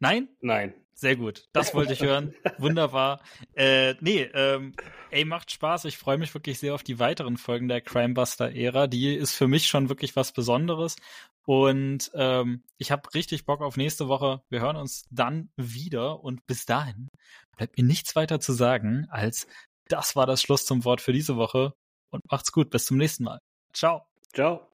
Nein? Nein. Sehr gut. Das wollte ich hören. Wunderbar. Äh, nee, ähm, ey, macht Spaß. Ich freue mich wirklich sehr auf die weiteren Folgen der Crimebuster-Ära. Die ist für mich schon wirklich was Besonderes. Und ähm, ich habe richtig Bock auf nächste Woche. Wir hören uns dann wieder. Und bis dahin bleibt mir nichts weiter zu sagen, als das war das Schluss zum Wort für diese Woche. Und macht's gut. Bis zum nächsten Mal. Ciao. Ciao.